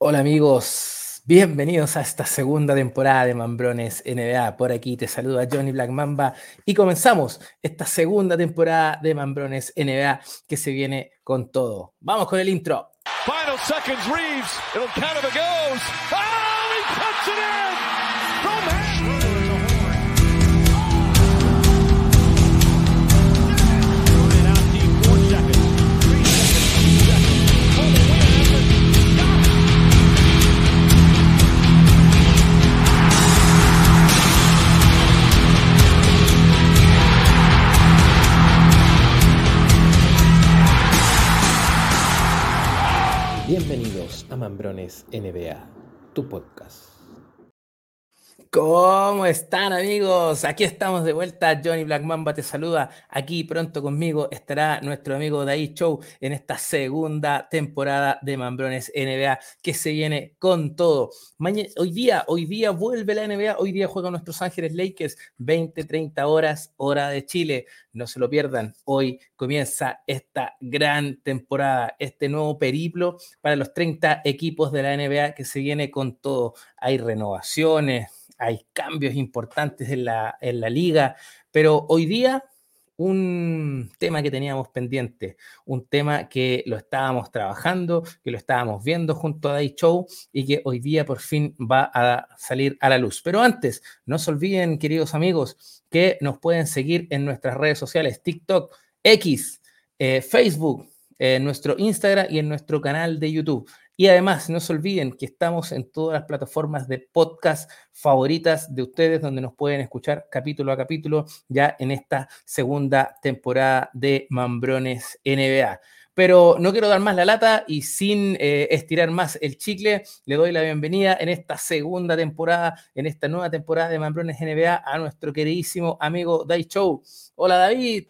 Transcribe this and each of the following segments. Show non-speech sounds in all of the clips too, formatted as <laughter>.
Hola amigos, bienvenidos a esta segunda temporada de Mambrones NBA. Por aquí te saluda Johnny Black Mamba y comenzamos esta segunda temporada de Mambrones NBA que se viene con todo. Vamos con el intro. Final seconds, Reeves. It'll it goes. Oh, Mambrones NBA, tu podcast. ¿Cómo están amigos? Aquí estamos de vuelta. Johnny Black Mamba te saluda. Aquí pronto conmigo estará nuestro amigo Dai Show en esta segunda temporada de Mambrones NBA que se viene con todo. hoy día, hoy día vuelve la NBA. Hoy día juegan nuestros Ángeles Lakers 20-30 horas, hora de Chile. No se lo pierdan. Hoy comienza esta gran temporada, este nuevo periplo para los 30 equipos de la NBA que se viene con todo. Hay renovaciones hay cambios importantes en la, en la liga, pero hoy día un tema que teníamos pendiente, un tema que lo estábamos trabajando, que lo estábamos viendo junto a Day Show y que hoy día por fin va a salir a la luz. Pero antes, no se olviden, queridos amigos, que nos pueden seguir en nuestras redes sociales, TikTok, X, eh, Facebook, en nuestro Instagram y en nuestro canal de YouTube. Y además, no se olviden que estamos en todas las plataformas de podcast favoritas de ustedes, donde nos pueden escuchar capítulo a capítulo ya en esta segunda temporada de Mambrones NBA. Pero no quiero dar más la lata y sin eh, estirar más el chicle, le doy la bienvenida en esta segunda temporada, en esta nueva temporada de Mambrones NBA, a nuestro queridísimo amigo Dai Show. Hola David.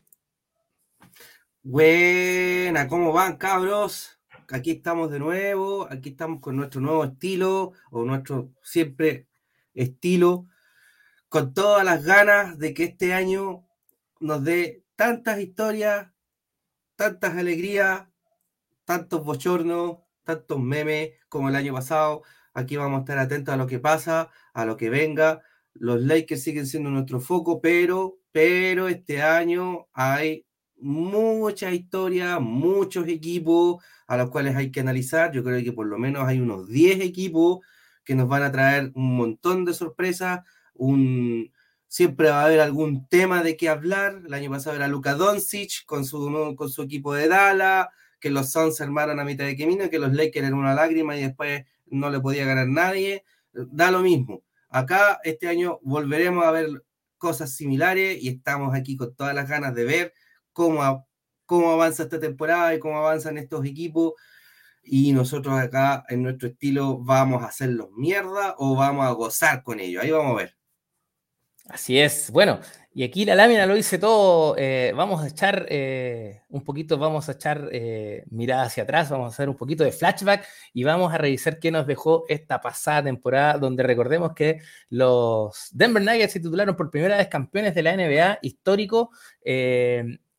Buena, ¿cómo van cabros? Aquí estamos de nuevo, aquí estamos con nuestro nuevo estilo, o nuestro siempre estilo, con todas las ganas de que este año nos dé tantas historias, tantas alegrías, tantos bochornos, tantos memes como el año pasado. Aquí vamos a estar atentos a lo que pasa, a lo que venga. Los Lakers siguen siendo nuestro foco, pero, pero este año hay mucha historia, muchos equipos a los cuales hay que analizar. Yo creo que por lo menos hay unos 10 equipos que nos van a traer un montón de sorpresas. Un... Siempre va a haber algún tema de qué hablar. El año pasado era Luka Doncic con su, con su equipo de Dallas, que los Suns armaron a mitad de camino, que los Lakers eran una lágrima y después no le podía ganar nadie. Da lo mismo. Acá este año volveremos a ver cosas similares y estamos aquí con todas las ganas de ver cómo, cómo avanza esta temporada y cómo avanzan estos equipos. Y nosotros acá en nuestro estilo vamos a hacerlos mierda o vamos a gozar con ellos. Ahí vamos a ver. Así es. Bueno, y aquí la lámina lo dice todo. Eh, vamos a echar eh, un poquito, vamos a echar eh, mirada hacia atrás, vamos a hacer un poquito de flashback y vamos a revisar qué nos dejó esta pasada temporada, donde recordemos que los Denver Nuggets se titularon por primera vez campeones de la NBA histórico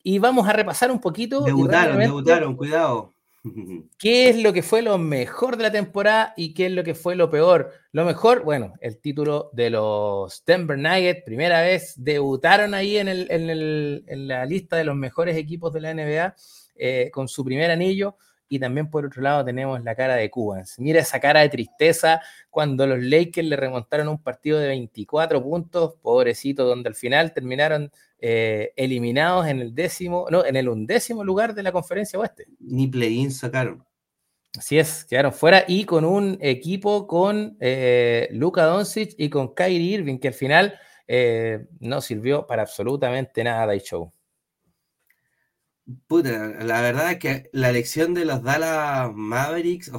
y vamos a repasar un poquito. Debutaron, debutaron, cuidado. <laughs> ¿Qué es lo que fue lo mejor de la temporada y qué es lo que fue lo peor? Lo mejor, bueno, el título de los Denver Nuggets, primera vez debutaron ahí en, el, en, la lista de los mejores equipos de la NBA eh, con su primer anillo. Y también por otro lado tenemos la cara de Cubans. Mira esa cara de tristeza cuando los Lakers le remontaron un partido de 24 puntos, pobrecito, donde al final terminaron eh, eliminados en el décimo, no, en el undécimo lugar de la conferencia oeste. Ni play-in sacaron. Así es, quedaron fuera y con un equipo con eh, Luka Doncic y con Kyrie Irving, que al final eh, no sirvió para absolutamente nada de show. Puta, la verdad es que la elección de los Dallas Mavericks,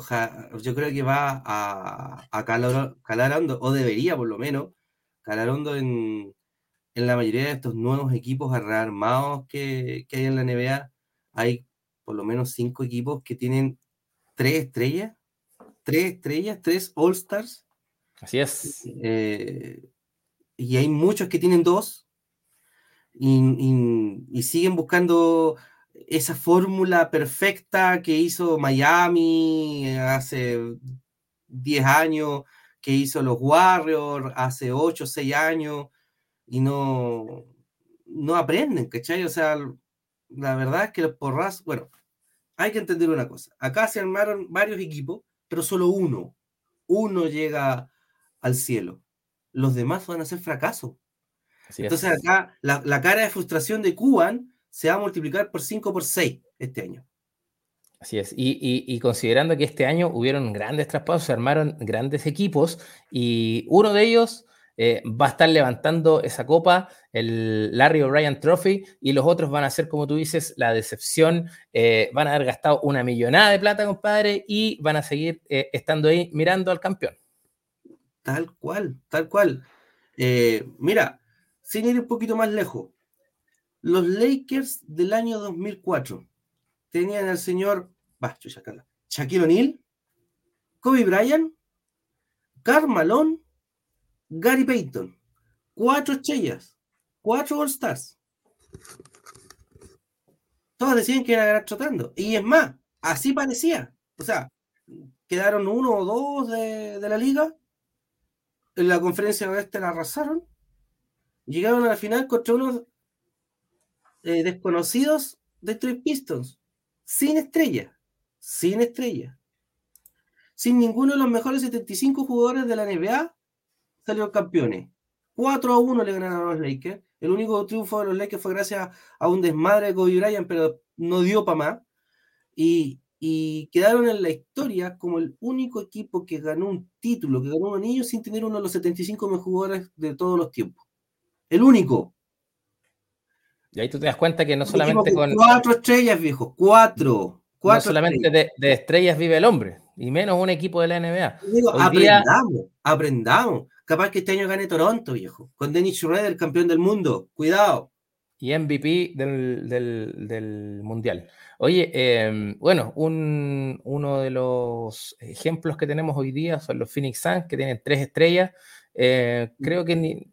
yo creo que va a, a calar, calar hondo, o debería por lo menos, calar hondo en, en la mayoría de estos nuevos equipos rearmados que, que hay en la NBA, hay por lo menos cinco equipos que tienen tres estrellas, tres estrellas, tres All-Stars. Así es. Eh, y hay muchos que tienen dos y, y, siguen buscando esa fórmula perfecta que hizo Miami hace 10 años que hizo los Warriors hace 8 o 6 años y no, no aprenden, ¿cachai? O sea, la verdad es que los porras, bueno, hay que entender una cosa. Acá se armaron varios equipos, pero solo uno, uno llega al cielo. Los demás van a ser fracasos. Entonces acá la, la, cara de frustración de Cuban se va a multiplicar por 5 por 6 este año. Así es, y, considerando que este año hubieron grandes traspasos, se armaron grandes equipos y uno de ellos eh, va a estar levantando esa copa, el Larry O'Brien Trophy, y los otros van a ser, como tú dices, la decepción, eh, van a haber gastado una millonada de plata, compadre, y van a seguir eh, estando ahí mirando al campeón. Tal cual, tal cual. mira, sin ir un poquito más lejos, los Lakers del año 2004 tenían al señor Shaquille O'Neal, Kobe Bryant, Karl Malone, Gary Payton. Cuatro estrellas, cuatro All-Stars. Todos decían que era tratando. Y es más, así parecía. O sea, quedaron uno o dos de, la liga. En la conferencia oeste la arrasaron. Llegaron a la final contra unos eh, desconocidos de Three Pistons sin estrella, sin estrella, sin ninguno de los mejores 75 jugadores de la NBA salieron campeones. 4 a 1 le ganaron a los Lakers. El único triunfo de los Lakers fue gracias a un desmadre de Kobe Bryant, pero no dio para más. Y, y, quedaron en la historia como el único equipo que ganó un título, que ganó un anillo sin tener uno de los 75 mejores jugadores de todos los tiempos. El único. Y ahí tú te das cuenta que no solamente con. Cuatro estrellas, viejo, cuatro. cuatro no solamente de, estrellas vive el hombre, y menos un equipo de la NBA. aprendamos, aprendamos. Capaz que este año gane Toronto, viejo. Con Dennis Schroeder, campeón del mundo. Cuidado. Y MVP del, Mundial. Oye, em, bueno, uno de los ejemplos que tenemos hoy día son los Phoenix Suns, que tienen tres estrellas. Eh, creo que ni,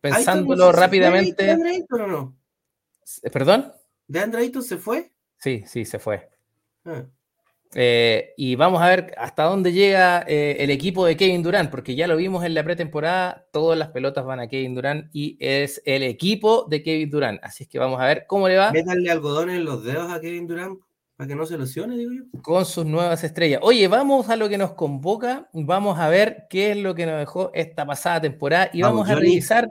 pensándolo rápidamente. no? ¿Perdón? ¿De Ayton se fue? Sí, sí, se fue. Ah. Eh, y vamos a ver hasta dónde llega eh, el equipo de Kevin Durant, porque ya lo vimos en la pretemporada, todas las pelotas van a Kevin Durant y es el equipo de Kevin Durant. Así es que vamos a ver cómo le va. Métanle algodón en los dedos a Kevin Durant para que no se lesione, digo yo. Con sus nuevas estrellas. Oye, vamos a lo que nos convoca, vamos a ver qué es lo que nos dejó esta pasada temporada y vamos, a revisar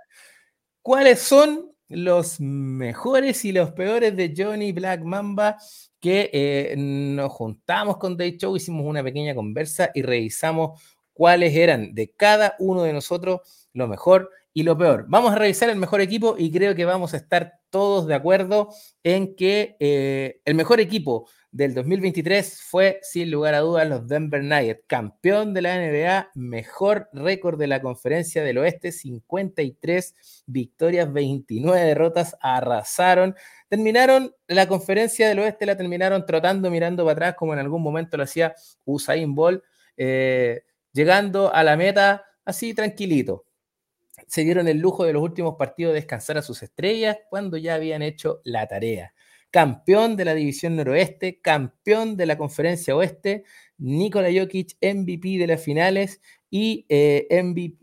cuáles son los mejores y los peores de Johnny Black Mamba, que eh, nos juntamos con Day Show, hicimos una pequeña conversa y revisamos cuáles eran de cada uno de nosotros lo mejor y lo peor. Vamos a revisar el mejor equipo y creo que vamos a estar todos de acuerdo en que eh, el mejor equipo del 2023 fue, sin lugar a dudas, los Denver Nuggets, campeón de la NBA, mejor récord de la conferencia del oeste, 53 victorias, 29 derrotas, arrasaron. Terminaron la conferencia del oeste, la terminaron trotando, mirando para atrás, como en algún momento lo hacía Usain Bolt, eh, llegando a la meta así tranquilito. Se dieron el lujo de los últimos partidos de descansar a sus estrellas cuando ya habían hecho la tarea campeón de la división noroeste, campeón de la conferencia oeste, Nikola Jokic, MVP de las finales y eh,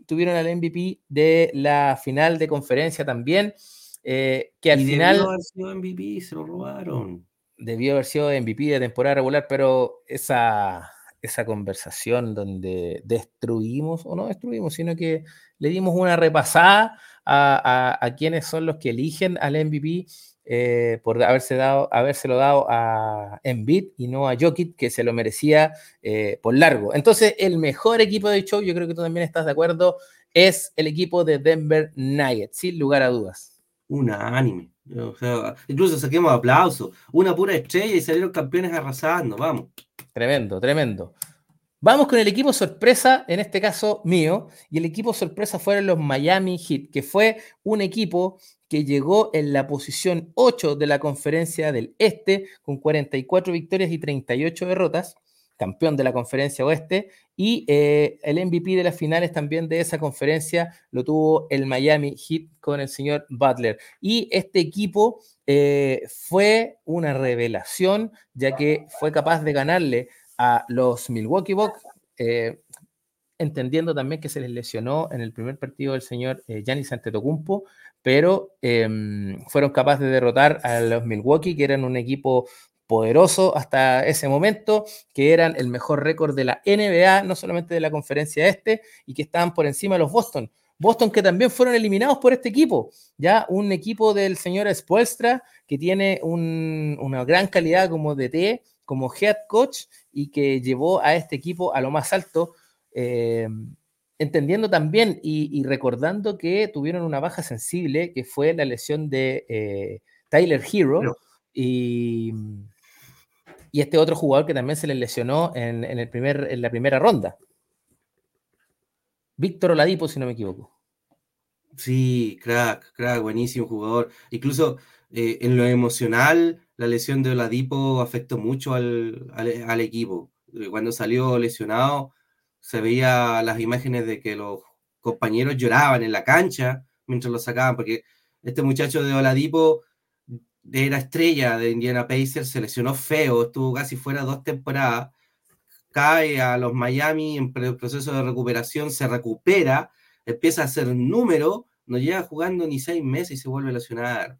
tuvieron al MVP de la final de conferencia también, eh, que al final... Debió haber sido MVP, se lo robaron. Debió haber sido MVP de temporada regular, pero esa, esa conversación donde destruimos, o no destruimos, sino que le dimos una repasada a, quienes son los que eligen al MVP eh, por haberse dado, habérselo dado a Embiid y no a Jokic, que se lo merecía eh, por largo. Entonces, el mejor equipo de show, yo creo que tú también estás de acuerdo, es el equipo de Denver Nuggets, sin lugar a dudas. Unánime. Incluso saquemos aplausos. Una pura estrella y salieron campeones arrasando, vamos. Tremendo, tremendo. Vamos con el equipo sorpresa, en este caso mío, y el equipo sorpresa fueron los Miami Heat, que fue un equipo que llegó en la posición 8 de la conferencia del Este, con 44 victorias y 38 derrotas, campeón de la conferencia oeste, y eh, el MVP de las finales también de esa conferencia lo tuvo el Miami Heat con el señor Butler. Y este equipo eh, fue una revelación, ya que fue capaz de ganarle a los Milwaukee Bucks. Eh, entendiendo también que se les lesionó en el primer partido del señor Giannis Antetokounmpo, pero em, fueron capaces de derrotar a los Milwaukee, que eran un equipo poderoso hasta ese momento, que eran el mejor récord de la NBA, no solamente de la conferencia este, y que estaban por encima de los Boston. Boston que también fueron eliminados por este equipo, ya un equipo del señor Spoelstra que tiene una gran calidad como DT, como head coach y que llevó a este equipo a lo más alto, eh, entendiendo también y, recordando que tuvieron una baja sensible que fue la lesión de eh, Tyler Hero y, y, este otro jugador que también se le lesionó en, el primer, en la primera ronda. Víctor Oladipo, si no me equivoco. Sí, crack, crack, buenísimo jugador. Incluso eh, en lo emocional, la lesión de Oladipo afectó mucho al, al, equipo. Eh, cuando salió lesionado, se veía las imágenes de que los compañeros lloraban en la cancha mientras lo sacaban, porque este muchacho de Oladipo era estrella de Indiana Pacers, se lesionó feo, estuvo casi fuera dos temporadas, cae a los Miami en proceso de recuperación, se recupera empieza a hacer número, no llega jugando ni seis meses y se vuelve a lesionar.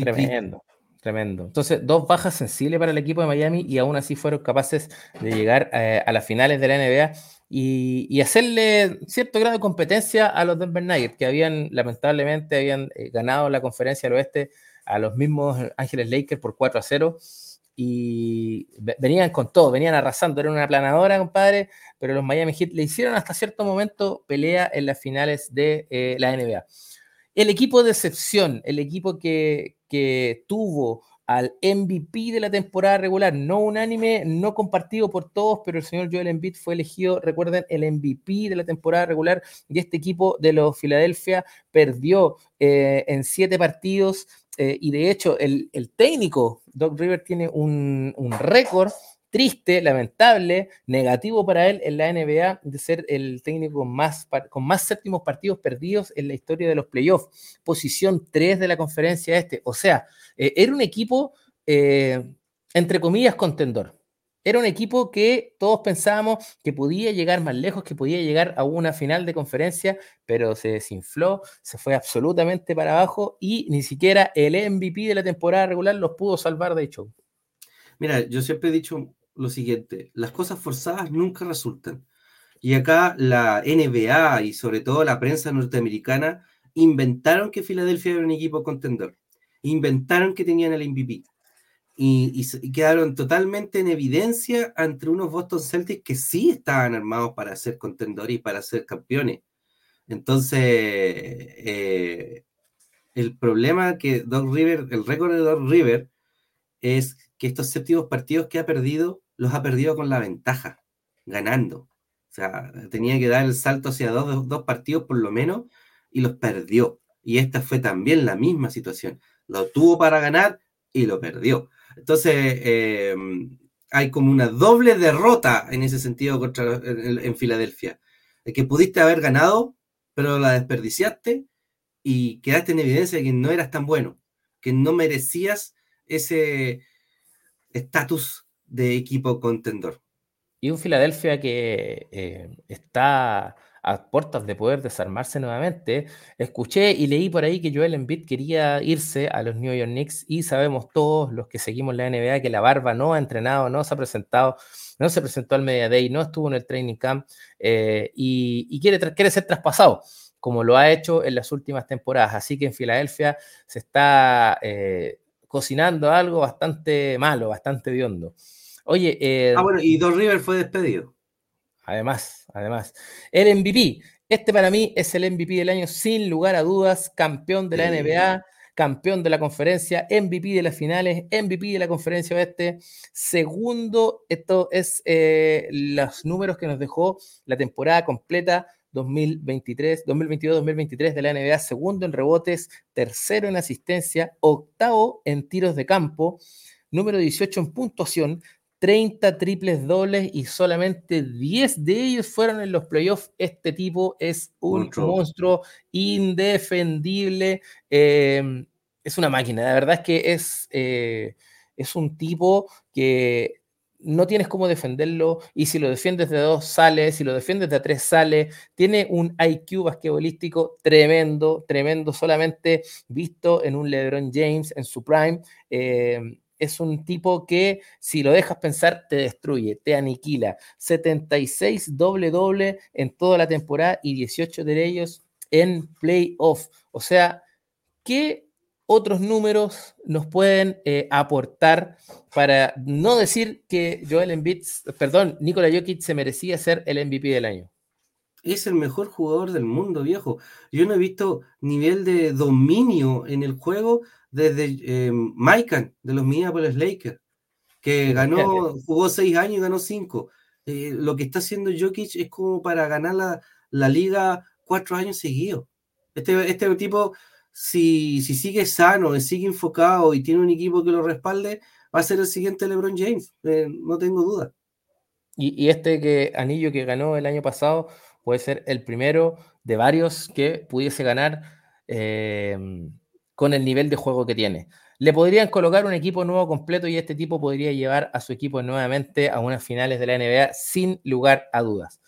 tremendo, tremendo. Entonces, dos bajas sensibles para el equipo de Miami y aún así fueron capaces de llegar eh, a las finales de la NBA y, hacerle cierto grado de competencia a los Denver Nuggets, que habían, lamentablemente, habían eh, ganado la conferencia del oeste a los mismos Ángeles Lakers por 4 a 0 y venían con todo, venían arrasando, era una planadora, compadre, pero los Miami Heat le hicieron hasta cierto momento pelea en las finales de eh, la NBA. El equipo de excepción, el equipo que, que tuvo al MVP de la temporada regular, no unánime, no compartido por todos, pero el señor Joel Embiid fue elegido, recuerden, el MVP de la temporada regular y este equipo de los Philadelphia perdió eh, en siete partidos eh, y de hecho el, técnico Doc River tiene un, récord triste, lamentable, negativo para él en la NBA de ser el técnico más, con más séptimos partidos perdidos en la historia de los playoffs, posición 3 de la conferencia este. O sea, eh, era un equipo, eh, entre comillas, contendor. Era un equipo que todos pensábamos que podía llegar más lejos, que podía llegar a una final de conferencia, pero se desinfló, se fue absolutamente para abajo y ni siquiera el MVP de la temporada regular los pudo salvar de hecho. Mira, yo siempre he dicho lo siguiente, las cosas forzadas nunca resultan. Y acá la NBA y sobre todo la prensa norteamericana inventaron que Filadelfia era un equipo contendor. Inventaron que tenían el MVP y, quedaron totalmente en evidencia entre unos Boston Celtics que sí estaban armados para ser contendores y para ser campeones. Entonces, eh, el problema que Doc River, el récord de Doc River, es que estos séptimos partidos que ha perdido, los ha perdido con la ventaja, ganando. O sea, tenía que dar el salto hacia dos, dos partidos por lo menos y los perdió. Y esta fue también la misma situación. Lo tuvo para ganar y lo perdió. Entonces, eh, hay como una doble derrota en ese sentido contra, en, Filadelfia. que pudiste haber ganado, pero la desperdiciaste y quedaste en evidencia de que no eras tan bueno, que no merecías ese estatus de equipo contendor. Y un Filadelfia que eh, está a puertas de poder desarmarse nuevamente. Escuché y leí por ahí que Joel Embiid quería irse a los New York Knicks y sabemos todos los que seguimos la NBA que la barba no ha entrenado, no se ha presentado, no se presentó al Media Day, no estuvo en el training camp eh, y, quiere, quiere ser traspasado como lo ha hecho en las últimas temporadas. Así que en Filadelfia se está eh, cocinando algo bastante malo, bastante biondo. Oye. Eh, ah, bueno, y Don River fue despedido. Además, además. El MVP. Este para mí es el MVP del año, sin lugar a dudas. Campeón de la NBA, campeón de la conferencia, MVP de las finales, MVP de la conferencia oeste. Segundo, esto es eh, los números que nos dejó la temporada completa 2023, 2022-2023 de la NBA. Segundo en rebotes, tercero en asistencia, octavo en tiros de campo, número 18 en puntuación, 30 triples dobles y solamente 10 de ellos fueron en los playoffs. Este tipo es un monstruo, indefendible. Em, es una máquina. La verdad es que es, eh, es un tipo que no tienes cómo defenderlo y si lo defiendes de dos sale, si lo defiendes de tres sale, tiene un IQ basquetbolístico tremendo, tremendo, solamente visto en un LeBron James en su prime. Eh, es un tipo que si lo dejas pensar te destruye, te aniquila. 76 doble doble en toda la temporada y 18 de ellos en playoff. O sea, ¿qué otros números nos pueden eh, aportar para no decir que Joel Embiid, perdón, Nikola Jokic se merecía ser el MVP del año? Es el mejor jugador del mundo, viejo. Yo no he visto nivel de dominio en el juego desde eh, de los Minneapolis Lakers, que ganó, jugó seis años y ganó cinco. Eh, lo que está haciendo Jokic es como para ganar la, la liga cuatro años seguidos. Este, este tipo si, sigue sano, sigue enfocado y tiene un equipo que lo respalde, va a ser el siguiente LeBron James, eh, no tengo duda. Y, este que, anillo que ganó el año pasado puede ser el primero de varios que pudiese ganar eh, con el nivel de juego que tiene. Le podrían colocar un equipo nuevo completo y este tipo podría llevar a su equipo nuevamente a unas finales de la NBA sin lugar a dudas.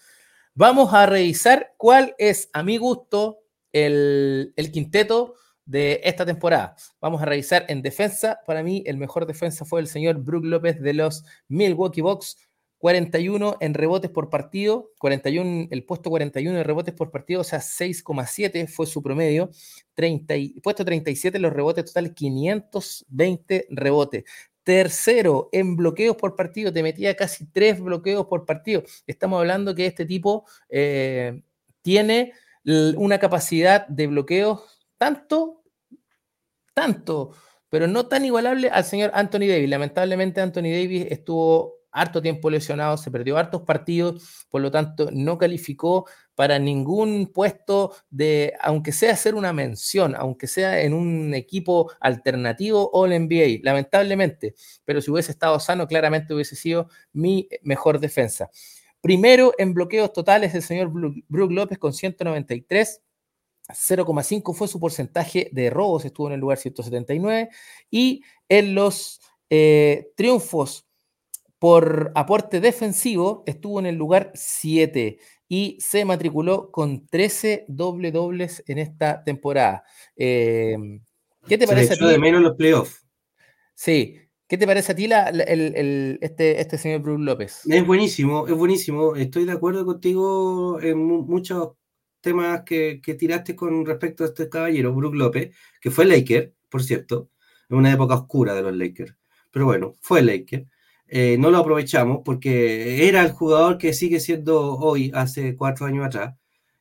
Vamos a revisar cuál es, a mi gusto, el, quinteto de esta temporada. Vamos a revisar en defensa. Para mí, el mejor defensa fue el señor Brook López de los Milwaukee Bucks. 41 en rebotes por partido, 41, el puesto 41 en rebotes por partido, o sea, 6,7 fue su promedio, 30, puesto 37 en los rebotes totales, 520 rebotes. Tercero, en bloqueos por partido, te metía casi tres bloqueos por partido. Estamos hablando que este tipo eh, tiene una capacidad de bloqueo tanto, tanto, pero no tan igualable al señor Anthony Davis. Lamentablemente Anthony Davis estuvo harto tiempo lesionado, se perdió hartos partidos, por lo tanto no calificó para ningún puesto de, aunque sea hacer una mención, aunque sea en un equipo alternativo o NBA, lamentablemente, pero si hubiese estado sano, claramente hubiese sido mi mejor defensa. Primero en bloqueos totales el señor Brook López con 193. 0,5 fue su porcentaje de robos, estuvo en el lugar 179. Y en los eh, triunfos por aporte defensivo estuvo en el lugar 7 y se matriculó con 13 doble dobles en esta temporada. Eh, ¿Qué te parece? de menos los playoffs. Sí, ¿Qué te parece a ti este, este señor Brook López? Es buenísimo, es buenísimo. Estoy de acuerdo contigo en muchos temas que, tiraste con respecto a este caballero, Brook López, que fue Laker, por cierto, en una época oscura de los Lakers. Pero bueno, fue Laker. Eh, no lo aprovechamos porque era el jugador que sigue siendo hoy, hace cuatro años atrás.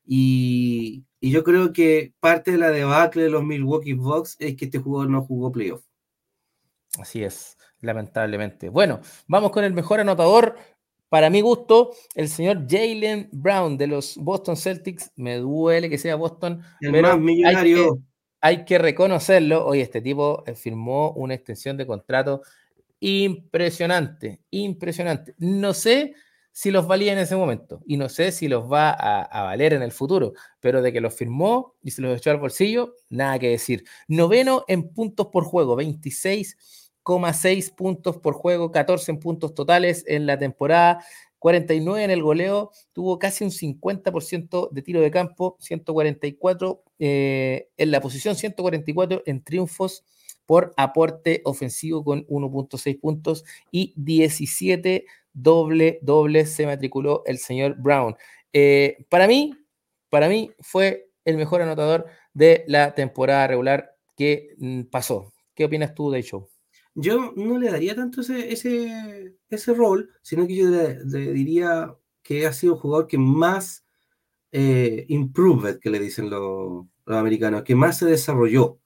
Y, y yo creo que parte de la debacle de los Milwaukee Bucks es que este jugador no jugó playoff. Así es lamentablemente. Bueno, vamos con el mejor anotador. Para mi gusto, el señor Jalen Brown de los Boston Celtics. Me duele que sea Boston, pero millonario. Hay, que, reconocerlo. Hoy este tipo eh, firmó una extensión de contrato impresionante, impresionante. No sé si los valía en ese momento y no sé si los va a, valer en el futuro, pero de que los firmó y se los echó al bolsillo, nada que decir. Noveno en puntos por juego, 26 6 puntos por juego, 14 en puntos totales en la temporada, 49 en el goleo, tuvo casi un 50% de tiro de campo, 144 eh, en la posición 144 en triunfos por aporte ofensivo con 1.6 puntos y 17 doble doble se matriculó el señor Brown. Eh, para mí, para mí fue el mejor anotador de la temporada regular que mm, pasó. ¿Qué opinas tú de show? Yo no le daría tanto ese, ese, rol, sino que yo le, diría que ha sido el jugador que más eh, improved, que le dicen los, americanos, que más se desarrolló.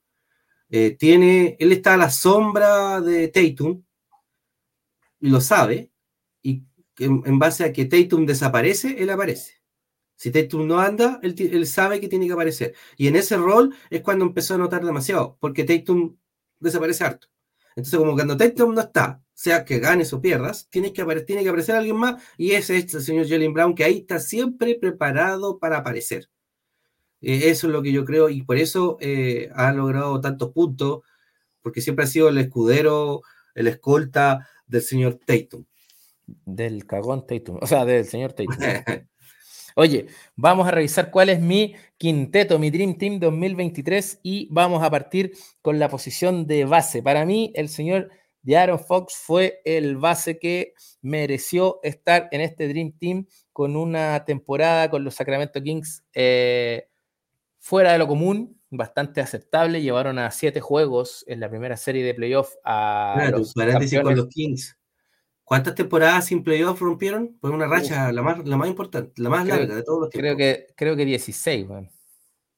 Eh, tiene, él está a la sombra de Tatum y lo sabe, y en, base a que Tatum desaparece, él aparece. Si Tatum no anda, él, sabe que tiene que aparecer. Y en ese rol es cuando empezó a notar demasiado, porque Tatum desaparece harto. Entonces, como cuando Tatum no está, sea que ganes o pierdas, tiene que, tiene que aparecer alguien más y es el señor Jalen Brown que ahí está siempre preparado para aparecer. Eh, eso es lo que yo creo y por eso eh, ha logrado tantos puntos, porque siempre ha sido el escudero, el escolta del señor Tatum. Del cagón Tatum, o sea, del señor Tatum. <laughs> Oye, vamos a revisar cuál es mi quinteto, mi Dream Team 2023 y vamos a partir con la posición de base. Para mí, el señor de Aaron Fox fue el base que mereció estar en este Dream Team con una temporada con los Sacramento Kings eh, fuera de lo común, bastante aceptable. Llevaron a siete juegos en la primera serie de playoff a los, con los Kings. ¿Cuántas temporadas sin playoff rompieron? Fue una racha la más, la más importante, la más larga de todos los tiempos. Creo que, creo que 16,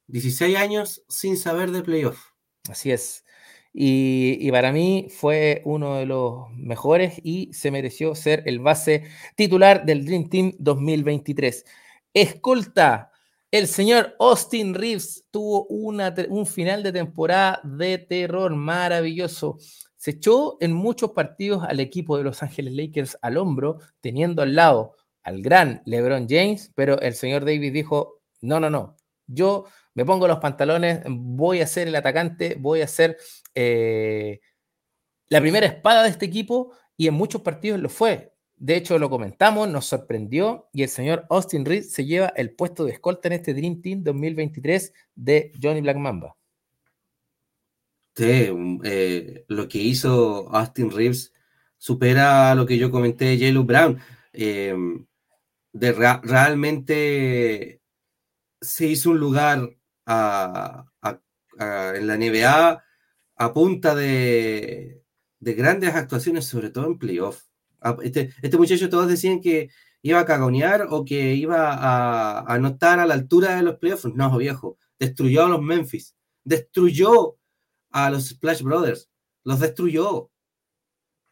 16 años sin saber de playoff. Así es. Y, para mí fue uno de los mejores y se mereció ser el base titular del Dream Team 2023. Escolta, el señor Austin Reeves tuvo un final de temporada de terror maravilloso se echó en muchos partidos al equipo de Los Ángeles Lakers al hombro, teniendo al lado al gran LeBron James, pero el señor Davis dijo, no, no, no, yo me pongo los pantalones, voy a ser el atacante, voy a ser eh, la primera espada de este equipo y en muchos partidos lo fue. De hecho, lo comentamos, nos sorprendió y el señor Austin Reed se lleva el puesto de escolta en este Dream Team 2023 de Johnny Black Mamba. Eh, lo que hizo Austin Reeves supera lo que yo comenté de J. Brown. Eh, de realmente se hizo un lugar en la NBA a punta de, grandes actuaciones, sobre todo en playoff. Ah, este, este, muchacho todos decían que iba a cagonear o que iba a, a no estar a la altura de los playoffs. No, viejo, destruyó a los Memphis, destruyó a los Splash Brothers. Los destruyó.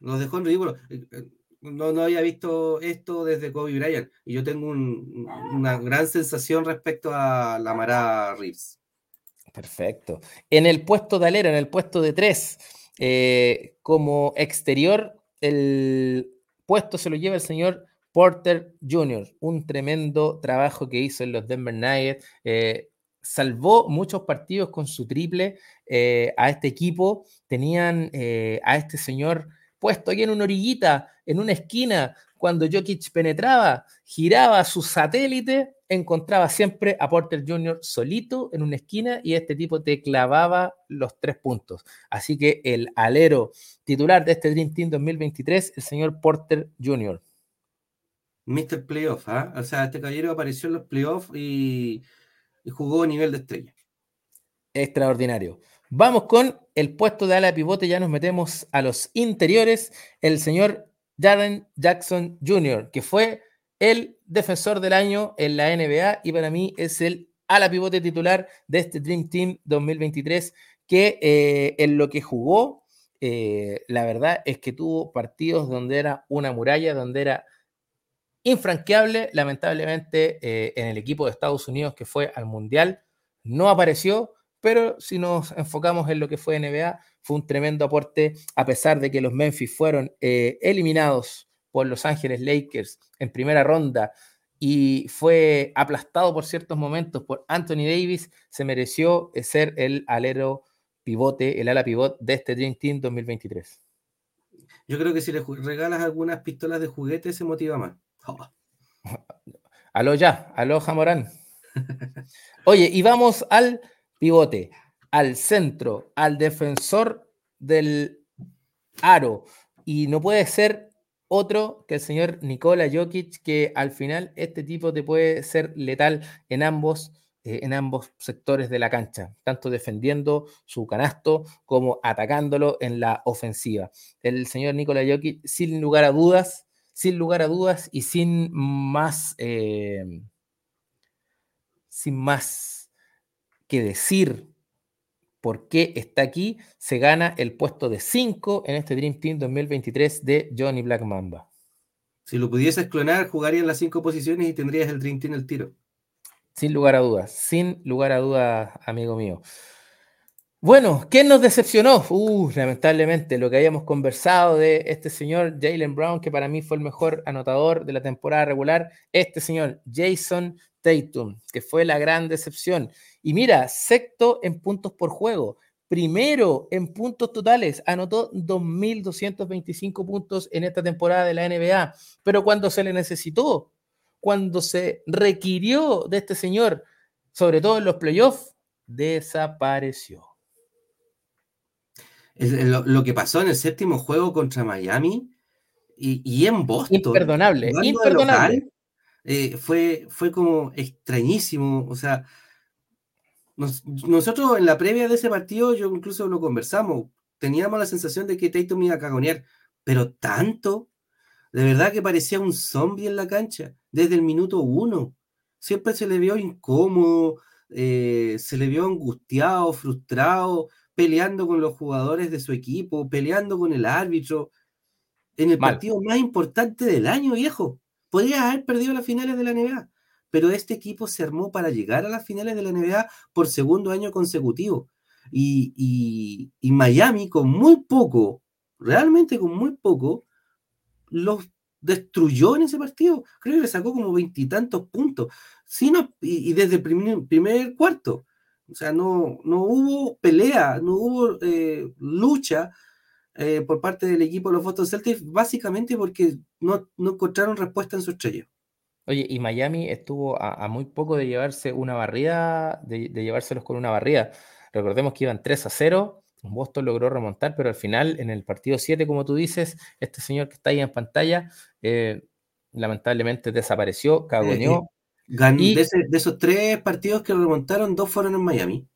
Los dejó en ridículo. Eh, eh, no, no había visto esto desde Kobe Bryant. Y yo tengo una gran sensación respecto a la Mara Reeves. Perfecto. En el puesto de alera, en el puesto de tres, eh, como exterior, el puesto se lo lleva el señor Porter Jr., un tremendo trabajo que hizo en los Denver Nuggets salvó muchos partidos con su triple eh, a este equipo. Tenían eh, a este señor puesto ahí en una orillita, en una esquina, cuando Jokic penetraba, giraba su satélite, encontraba siempre a Porter Jr. solito en una esquina y este tipo te clavaba los tres puntos. Así que el alero titular de este Dream Team 2023, el señor Porter Jr. Mr. Playoff, ¿ah? o sea, este caballero apareció en los playoffs y y jugó a nivel de estrella. Extraordinario. Vamos con el puesto de ala pivote, ya nos metemos a los interiores. El señor Jaren Jackson Jr., que fue el defensor del año en la NBA y para mí es el ala pivote titular de este Dream Team 2023, que eh, en lo que jugó, eh, la verdad es que tuvo partidos donde era una muralla, donde era infranqueable. Lamentablemente, eh, en el equipo de Estados Unidos que fue al Mundial no apareció, pero si nos enfocamos en lo que fue NBA, fue un tremendo aporte, a pesar de que los Memphis fueron eh, eliminados por Los Ángeles Lakers en primera ronda y fue aplastado por ciertos momentos por Anthony Davis, se mereció eh, ser el alero pivote, el ala pivot de este Dream Team 2023. Yo creo que si le regalas algunas pistolas de juguete se motiva más. <laughs> Aló ya, aló Jamorán. Oye, y vamos al pivote, al centro, al defensor del aro. Y no puede ser otro que el señor Nikola Jokic, que al final este tipo te puede ser letal en ambos, eh, en ambos sectores de la cancha, tanto defendiendo su canasto como atacándolo en la ofensiva. El señor Nikola Jokic, sin lugar a dudas, sin lugar a dudas y sin más, eh, sin más que decir por qué está aquí, se gana el puesto de 5 en este Dream Team 2023 de Johnny Black Mamba. Si lo pudieses clonar, jugaría en las cinco posiciones y tendrías el Dream Team al tiro. Sin lugar a dudas, sin lugar a dudas, amigo mío. Bueno, ¿quién nos decepcionó? Uh, lamentablemente, lo que habíamos conversado de este señor Jalen Brown, que para mí fue el mejor anotador de la temporada regular, este señor Jason Tatum, que fue la gran decepción. Y mira, sexto en puntos por juego, primero en puntos totales, anotó 2.225 puntos en esta temporada de la NBA, pero cuando se le necesitó, cuando se requirió de este señor, sobre todo en los playoffs, desapareció. Lo, que pasó en el séptimo juego contra Miami y, en Boston. Imperdonable, imperdonable. Eh, fue, fue como extrañísimo. O sea, nosotros en la previa de ese partido, yo incluso lo conversamos, teníamos la sensación de que Tatum iba a cagonear, pero tanto, de verdad que parecía un zombie en la cancha, desde el minuto uno. Siempre se le vio incómodo, eh, se le vio angustiado, frustrado, peleando con los jugadores de su equipo, peleando con el árbitro, en el partido más importante del año, viejo. Podría haber perdido las finales de la NBA pero este equipo se armó para llegar a las finales de la NBA por segundo año consecutivo. Y, Miami con muy poco, realmente con muy poco, los destruyó en ese partido. Creo que le sacó como veintitantos puntos. y, desde el primer, cuarto. O sea, no, no hubo pelea, no hubo eh, lucha eh, por parte del equipo de los Boston Celtics, básicamente porque no, no encontraron respuesta en su estrella. Oye, y Miami estuvo a, muy poco de llevarse una barrida, de, llevárselos con una barrida. Recordemos que iban 3 a 0, Boston logró remontar, pero al final, en el partido 7, como tú dices, este señor que está ahí en pantalla, eh, lamentablemente desapareció, cagoneó. Eh, de, esos tres partidos que remontaron, dos fueron en Miami.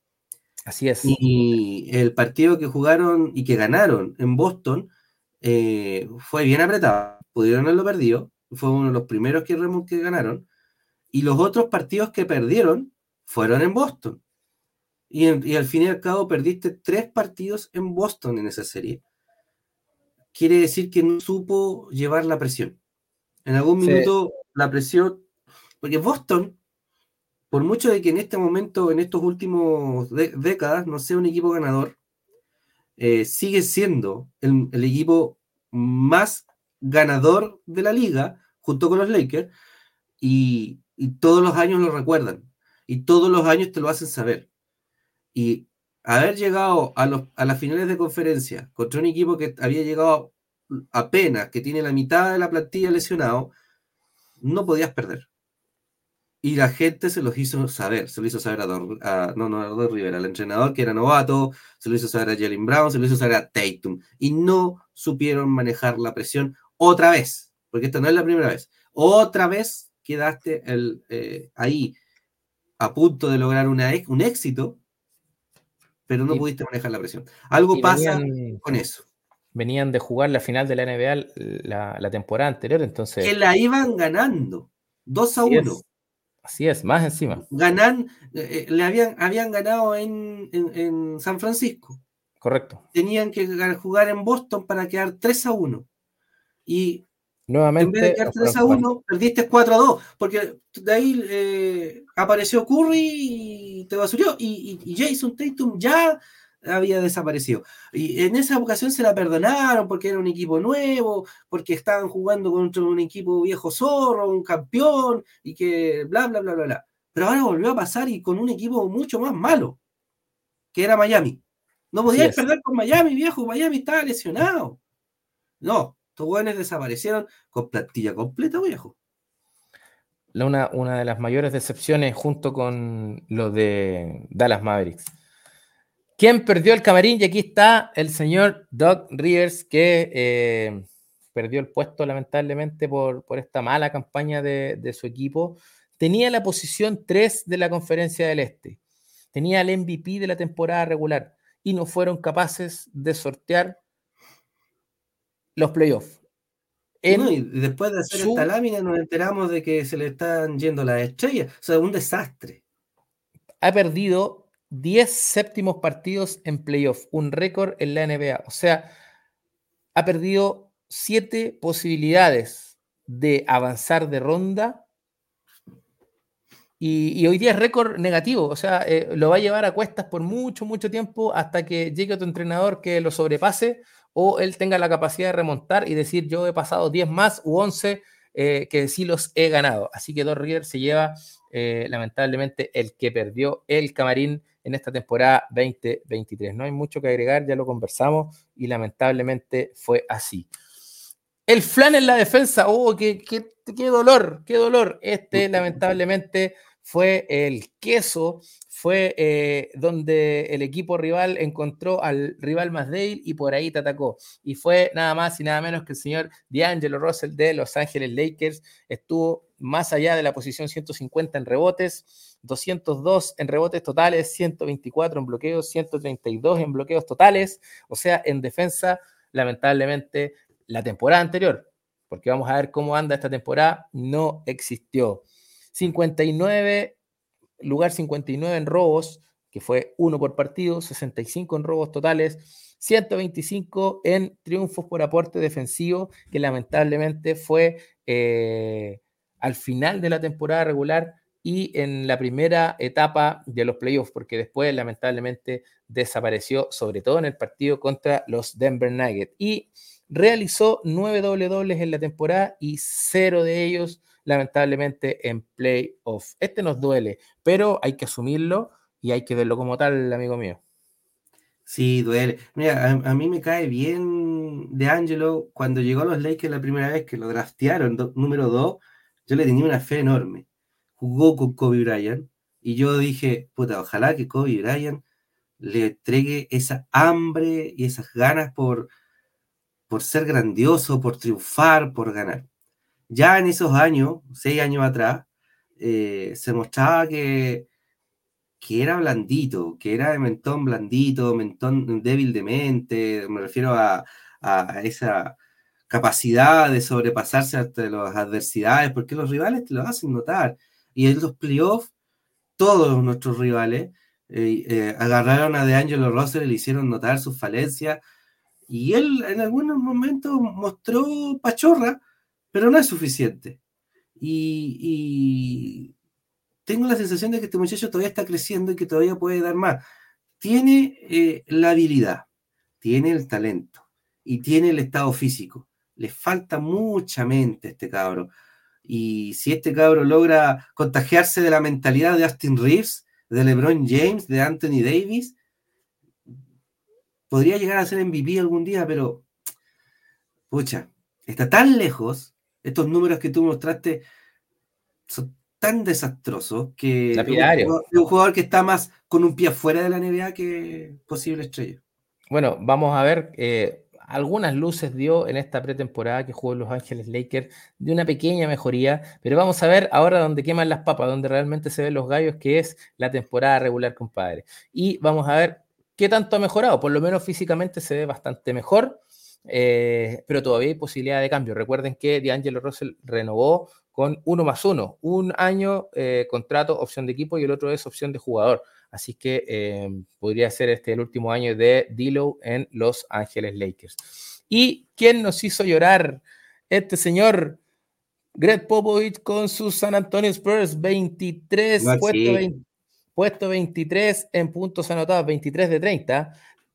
Así es. Y el partido que jugaron y que ganaron en Boston eh, fue bien apretado. Pudieron haberlo perdido, fue uno de los primeros que, que ganaron, y los otros partidos que perdieron fueron en Boston. Y, al fin y al cabo perdiste tres partidos en Boston en esa serie. Quiere decir que no supo llevar la presión. En algún minuto la presión, porque Boston, por mucho de que en este momento, en estos últimos décadas, no sea un equipo ganador, eh, sigue siendo el, equipo más ganador de la liga junto con los Lakers, y, todos los años lo recuerdan, y todos los años te lo hacen saber. Y haber llegado a, los, a las finales de conferencia contra un equipo que había llegado apenas, que tiene la mitad de la plantilla lesionado, no podías perder. Y la gente se los hizo saber, se lo hizo saber a, no, no, a Rivera, al entrenador que era novato, se lo hizo saber a Jalen Brown, se lo hizo saber a Tatum, y no supieron manejar la presión otra vez porque esta no es la primera vez. Otra vez quedaste el, eh, ahí a punto de lograr una, un éxito, pero no pudiste manejar la presión. Algo pasa con eso. Venían de jugar la final de la NBA la, temporada anterior, entonces. Que la iban ganando, 2 a 1. Así es, más encima. Ganan, eh, le habían, habían ganado en, en, San Francisco. Correcto. Tenían que jugar en Boston para quedar 3 a 1. Y Nuevamente. En vez de quedar 3 a 1, perdiste 4 a 2, porque de ahí eh, apareció Curry y te basurió, y, y, Jason Tatum ya había desaparecido. Y en esa ocasión se la perdonaron porque era un equipo nuevo, porque estaban jugando contra un equipo viejo zorro, un campeón, y que bla, bla, bla, bla, bla. Pero ahora volvió a pasar y con un equipo mucho más malo, que era Miami. No podías perder con Miami, viejo, Miami estaba lesionado. No, estos jóvenes desaparecieron con plantilla completa, viejo. Una, una de las mayores decepciones junto con lo de Dallas Mavericks. ¿Quién perdió el camarín? Y aquí está el señor Doug Rivers, que eh, perdió el puesto lamentablemente por, por esta mala campaña de, de, su equipo. Tenía la posición 3 de la conferencia del Este. Tenía el MVP de la temporada regular y no fueron capaces de sortear los playoffs. y después de hacer esta lámina nos enteramos de que se le están yendo las estrellas. O sea, un desastre. Ha perdido 10 séptimos partidos en playoff, un récord en la NBA. O sea, ha perdido 7 posibilidades de avanzar de ronda. Y, hoy día es récord negativo, o sea, eh, lo va a llevar a cuestas por mucho, mucho tiempo hasta que llegue otro entrenador que lo sobrepase o él tenga la capacidad de remontar y decir yo he pasado 10 más u 11 eh, que sí los he ganado. Así que Dos River se lleva eh, lamentablemente el que perdió el camarín en esta temporada 2023. No hay mucho que agregar, ya lo conversamos y lamentablemente fue así. El flan en la defensa, oh, qué, qué, qué dolor, qué dolor. Este lamentablemente fue el queso, fue eh, donde el equipo rival encontró al rival más débil y por ahí te atacó. Y fue nada más y nada menos que el señor D'Angelo Russell de Los Ángeles Lakers. Estuvo más allá de la posición 150 en rebotes, 202 en rebotes totales, 124 en bloqueos, 132 en bloqueos totales. O sea, en defensa, lamentablemente, la temporada anterior, porque vamos a ver cómo anda esta temporada, no existió. 59, lugar 59 en robos, que fue uno por partido, 65 en robos totales, 125 en triunfos por aporte defensivo, que lamentablemente fue eh, al final de la temporada regular y en la primera etapa de los playoffs, porque después lamentablemente desapareció, sobre todo en el partido contra los Denver Nuggets. Y realizó nueve doble dobles en la temporada y cero de ellos lamentablemente en playoff. Este nos duele, pero hay que asumirlo y hay que verlo como tal, amigo mío. Sí, duele. Mira, a, mí me cae bien de Angelo cuando llegó a los Lakers la primera vez que lo draftearon, número 2, yo le tenía una fe enorme. Jugó con Kobe Bryant y yo dije, puta, ojalá que Kobe Bryant le entregue esa hambre y esas ganas por, por ser grandioso, por triunfar, por ganar. Ya en esos años, seis años atrás, eh, se mostraba que, que era blandito, que era de mentón blandito, mentón débil de mente, me refiero a, esa capacidad de sobrepasarse ante las adversidades, porque los rivales te lo hacen notar. Y en los playoffs, todos nuestros rivales eh, eh, agarraron a DeAngelo Russell y le hicieron notar sus falencias. Y él en algunos momentos mostró pachorra, pero no es suficiente. Y, tengo la sensación de que este muchacho todavía está creciendo y que todavía puede dar más. Tiene eh, la habilidad, tiene el talento y tiene el estado físico. Le falta mucha mente a este cabro. Y si este cabro logra contagiarse de la mentalidad de Austin Reeves, de LeBron James, de Anthony Davis, podría llegar a ser MVP algún día, pero, pucha, está tan lejos estos números que tú mostraste son tan desastrosos que un un jugador, que está más con un pie afuera de la NBA que posible estrella. Bueno, vamos a ver. Eh, algunas luces dio en esta pretemporada que jugó Los Ángeles Lakers de una pequeña mejoría, pero vamos a ver ahora donde queman las papas, donde realmente se ven los gallos, que es la temporada regular, compadre. Y vamos a ver qué tanto ha mejorado, por lo menos físicamente se ve bastante mejor. Eh, pero todavía hay posibilidad de cambio. Recuerden que D'Angelo Russell renovó con uno más uno, un año eh, contrato, opción de equipo y el otro es opción de jugador. Así que eh, podría ser este el último año de Dilo en Los Ángeles Lakers. ¿Y quién nos hizo llorar? Este señor Greg Popovich con sus San Antonio Spurs, 23, puesto, 23 en puntos anotados, 23 de 30.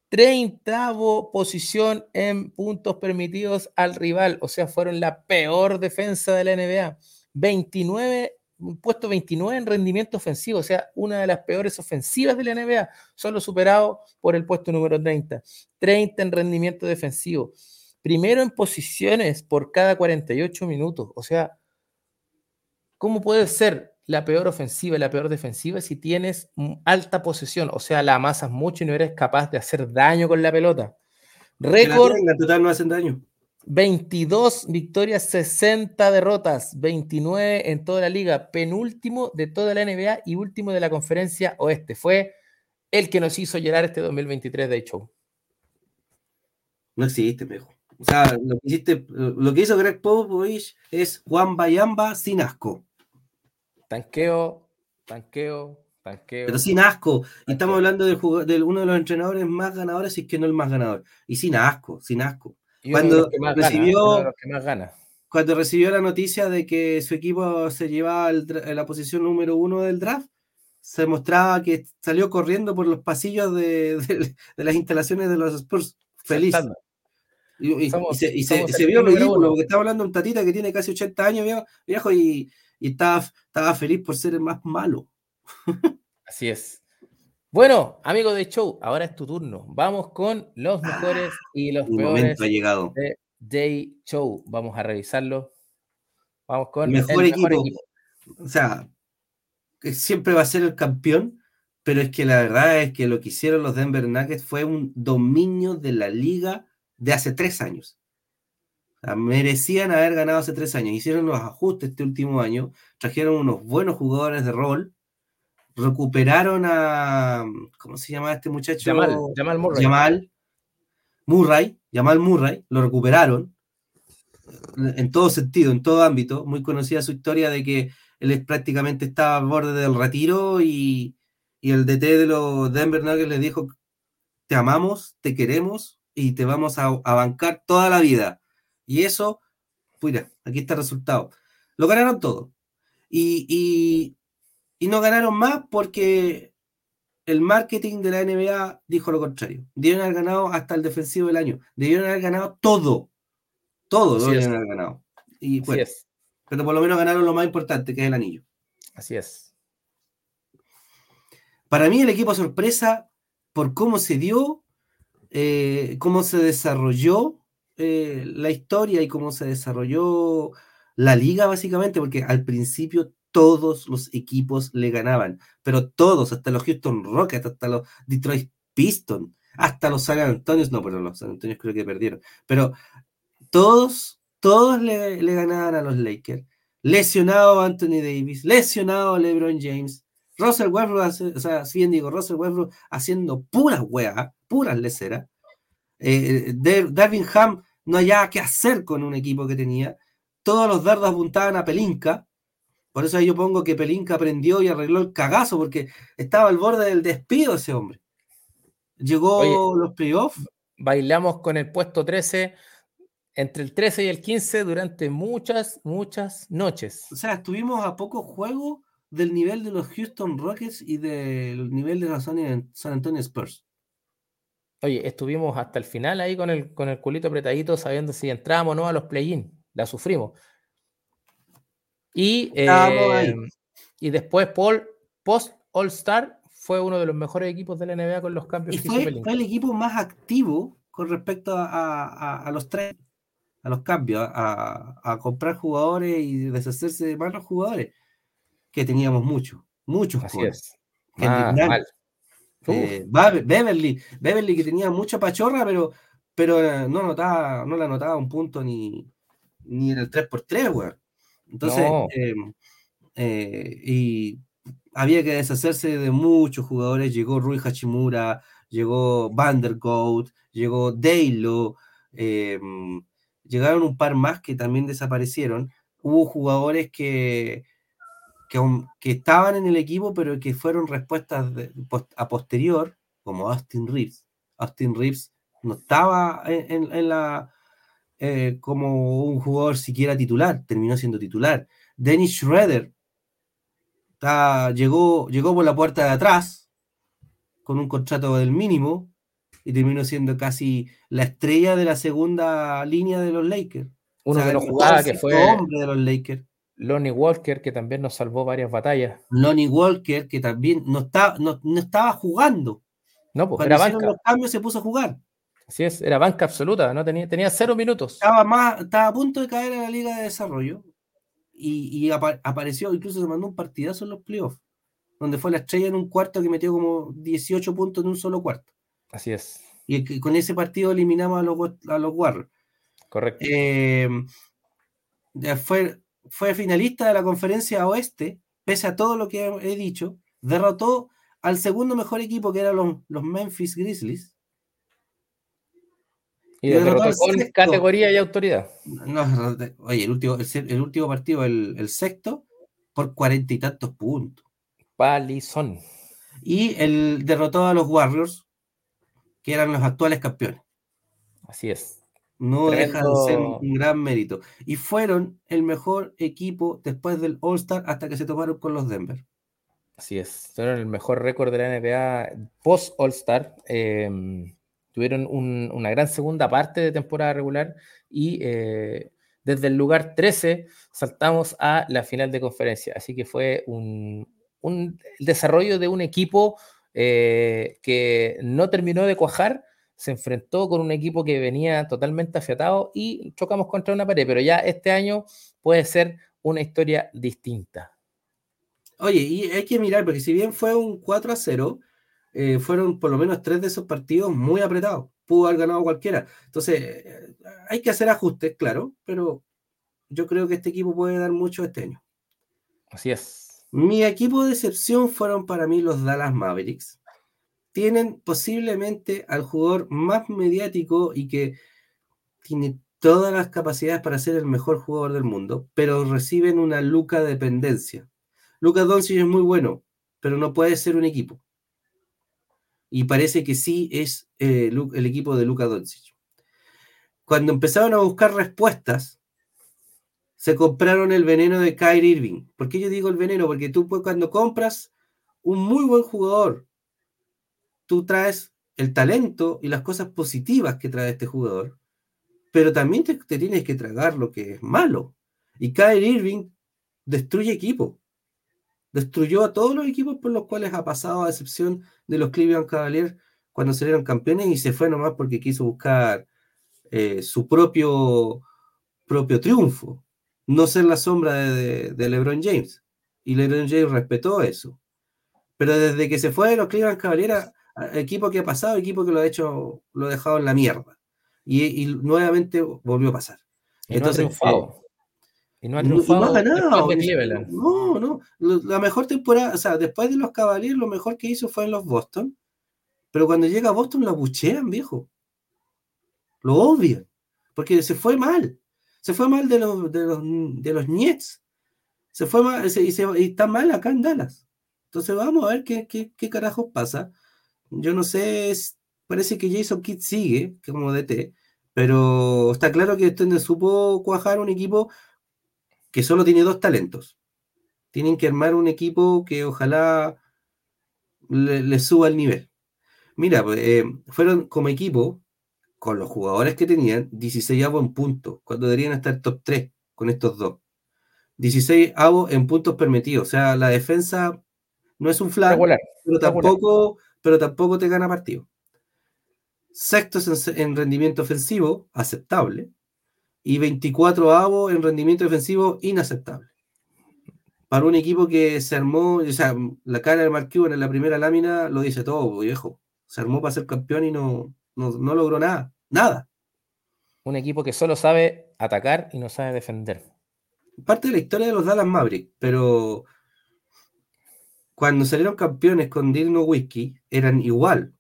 30 posición en puntos permitidos al rival, o sea, fueron la peor defensa de la NBA. 29, puesto 29 en rendimiento ofensivo, o sea, una de las peores ofensivas de la NBA, solo superado por el puesto número 30. 30 en rendimiento defensivo. Primero en posiciones por cada 48 minutos, o sea, ¿cómo puede ser la peor ofensiva y la peor defensiva si tienes alta posesión, o sea, la amasas mucho y no eres capaz de hacer daño con la pelota. Récord. En total no hacen daño. 22 victorias, 60 derrotas, 29 en toda la liga, penúltimo de toda la NBA y último de la conferencia oeste. Fue el que nos hizo llorar este 2023 de hecho. No existe, mejor. O sea, lo que, hiciste, lo que hizo Greg Popovich es Juan Bayamba sin asco. Tanqueo, tanqueo, tanqueo. Pero sin asco. Y estamos hablando de, uno de los entrenadores más ganadores, y es que no el más ganador. Y sin asco, sin asco. Cuando recibió. Cuando recibió la noticia de que su equipo se llevaba la posición número uno del draft, se mostraba que salió corriendo por los pasillos de, <laughs> las instalaciones de los Spurs, feliz. Y, se, vio ridículo, porque estaba hablando un tatita que tiene casi 80 años, viejo, y, y estaba, estaba feliz por ser el más malo. <laughs> Así es. Bueno, amigo de show, ahora es tu turno. Vamos con los mejores y los peores ha llegado. de Day Show. Vamos a revisarlo. Vamos con el mejor, equipo. O sea, que siempre va a ser el campeón, pero es que la verdad es que lo que hicieron los Denver Nuggets fue un dominio de la liga de hace tres años. merecían haber ganado hace tres años. Hicieron los ajustes este último año, trajeron unos buenos jugadores de rol, recuperaron a. ¿Cómo se llama este muchacho? Jamal, Murray. Jamal Murray. Jamal Murray, lo recuperaron en todo sentido, en todo ámbito. Muy conocida su historia de que él prácticamente estaba al borde del retiro y, el DT de los Denver Nuggets le dijo: Te amamos, te queremos y te vamos a, bancar toda la vida. Y eso, mira, aquí está el resultado. Lo ganaron todo. Y, y no ganaron más porque el marketing de la NBA dijo lo contrario. Debieron haber ganado hasta el defensivo del año. Debieron haber ganado todo. Todo debieron haber ganado. Y pues, Pero por lo menos ganaron lo más importante, que es el anillo. Así es. Para mí el equipo sorpresa, por cómo se dio, eh, cómo se desarrolló eh, la historia y cómo se desarrolló la liga, básicamente, porque al principio todos los equipos le ganaban, pero todos, hasta los Houston Rockets, hasta los Detroit Pistons, hasta los San Antonio, no, pero los San Antonio creo que perdieron, pero todos, todos le, ganaban a los Lakers. Lesionado Anthony Davis, lesionado LeBron James, Russell Westbrook, o sea, si bien digo, Russell Westbrook haciendo puras weas, puras leceras. Eh, Ham no había qué hacer con un equipo que tenía. Todos los dardos apuntaban a Pelinka. Por eso yo pongo que Pelinka aprendió y arregló el cagazo, porque estaba al borde del despido ese hombre. Llegó los playoffs. Bailamos con el puesto 13 entre el 13 y el 15 durante muchas, muchas noches. O sea, estuvimos a poco juego del nivel de los Houston Rockets y del nivel de la San Antonio Spurs. Oye, estuvimos hasta el final ahí con el, con el culito apretadito, sabiendo si entrábamos o no a los play-in. La sufrimos. Y, eh, y después Paul, post All-Star, fue uno de los mejores equipos de la NBA con los cambios. Y fue, el equipo más activo con respecto a, los tres, a los cambios, a, comprar jugadores y deshacerse de malos jugadores, que teníamos muchos, muchos Así Es. Ah, eh, Beverly, Beverly que tenía mucha pachorra, pero, pero eh, no, notaba, no le anotaba un punto ni, ni en el 3x3, weón. Entonces, em, eh, y había que deshacerse de muchos jugadores. Llegó Rui Hachimura, llegó Vandergoat, llegó Daylo, em, llegaron un par más que también desaparecieron. Hubo jugadores que, que, estaban en el equipo, pero que fueron respuestas a posterior, como Austin Reeves. Austin Reeves no estaba en la eh, como un jugador siquiera titular, terminó siendo titular. Dennis Schroeder llegó, llegó por la puerta de atrás con un contrato del mínimo y terminó siendo casi la estrella de la segunda línea de los Lakers. Uno de los jugadores que fue hombre de los Lakers. Lonnie Walker, que también nos salvó varias batallas. Lonnie Walker, que también no, está, no, estaba jugando. No, pues era banca. los cambios se puso a jugar. Así es, era banca absoluta, no tenía, tenía cero minutos. Estaba, más, estaba a punto de caer en la Liga de Desarrollo y, apareció, incluso se mandó un partidazo en los playoffs, donde fue la estrella en un cuarto que metió como 18 puntos en un solo cuarto. Así es. Y con ese partido eliminamos a los, a los Warriors. Correcto. Eh, fue, fue finalista de la conferencia oeste, pese a todo lo que he dicho, derrotó al segundo mejor equipo que eran los, los Memphis Grizzlies y derrotó con categoría y autoridad. oye, el último, el, último partido, el, sexto, por cuarenta y tantos puntos. Palizón. Y el derrotó a los Warriors, que eran los actuales campeones. Así es. No deja de ser un gran mérito. Y fueron el mejor equipo después del All-Star hasta que se tomaron con los Denver. Así es. Fueron el mejor récord de la NBA post All-Star. Eh, tuvieron una gran segunda parte de temporada regular y eh, desde el lugar 13 saltamos a la final de conferencia. Así que fue un, desarrollo de un equipo eh, que no terminó de cuajar, se enfrentó con un equipo que venía totalmente afiatado y chocamos contra una pared, pero ya este año puede ser una historia distinta. Oye, y hay que mirar, porque si bien fue un 4 a 0, eh, fueron por lo menos tres de esos partidos muy apretados. Pudo haber ganado cualquiera. Entonces, eh, hay que hacer ajustes, claro, pero yo creo que este equipo puede dar mucho este año. Así es. Mi equipo de excepción fueron para mí los Dallas Mavericks. Tienen posiblemente al jugador más mediático y que tiene todas las capacidades para ser el mejor jugador del mundo, pero reciben una Luca dependencia. Lucas Doncic es muy bueno, pero no puede ser un equipo. Y parece que sí es eh, el equipo de Lucas Doncic. Cuando empezaron a buscar respuestas, se compraron el veneno de Kyrie Irving. ¿Por qué yo digo el veneno? Porque tú pues, cuando compras un muy buen jugador, tú traes el talento y las cosas positivas que trae este jugador, pero también te, te tienes que tragar lo que es malo. Y Kyrie Irving destruye equipo. Destruyó a todos los equipos por los cuales ha pasado, a excepción de los Cleveland Cavaliers cuando salieron campeones y se fue nomás porque quiso buscar eh, su propio, propio triunfo no ser la sombra de, LeBron James. Y LeBron James respetó eso. Pero desde que se fue de los Cleveland Cavaliers, equipo que ha pasado, equipo que lo ha hecho, lo ha dejado en la mierda. Y, nuevamente volvió a pasar. Y Entonces, no y no ha triunfado. no ha ganado. No, no. La mejor temporada, o sea, después de los Cavaliers, lo mejor que hizo fue en los Boston. Pero cuando llega a Boston, lo buchean, viejo. Lo odian. Porque se fue mal. Se fue mal de los, de los, de los Nets. Se fue mal y, está mal acá en Dallas. Entonces vamos a ver qué, qué, qué carajos pasa. Yo no sé, parece que Jason Kidd sigue como DT, pero está claro que este supo cuajar un equipo que solo tiene dos talentos. Tienen que armar un equipo que ojalá le, suba el nivel. Mira, pues, eh, fueron como equipo, con los jugadores que tenían, 16 avos en puntos, cuando deberían estar top 3 con estos dos. 16 avos en puntos permitidos. O sea, la defensa no es un flag, pero, tampoco, pero tampoco te gana partido. Sextos en, rendimiento ofensivo, aceptable. Y 24 avos en rendimiento defensivo, inaceptable. Para un equipo que se armó, o sea, la cara de Mark Cuban en la primera lámina lo dice todo, viejo. Se armó para ser campeón y no, no, logró nada, nada. Un equipo que solo sabe atacar y no sabe defender. Parte de la historia de los Dallas Mavericks, pero cuando salieron campeones con Dirk Whisky eran igual,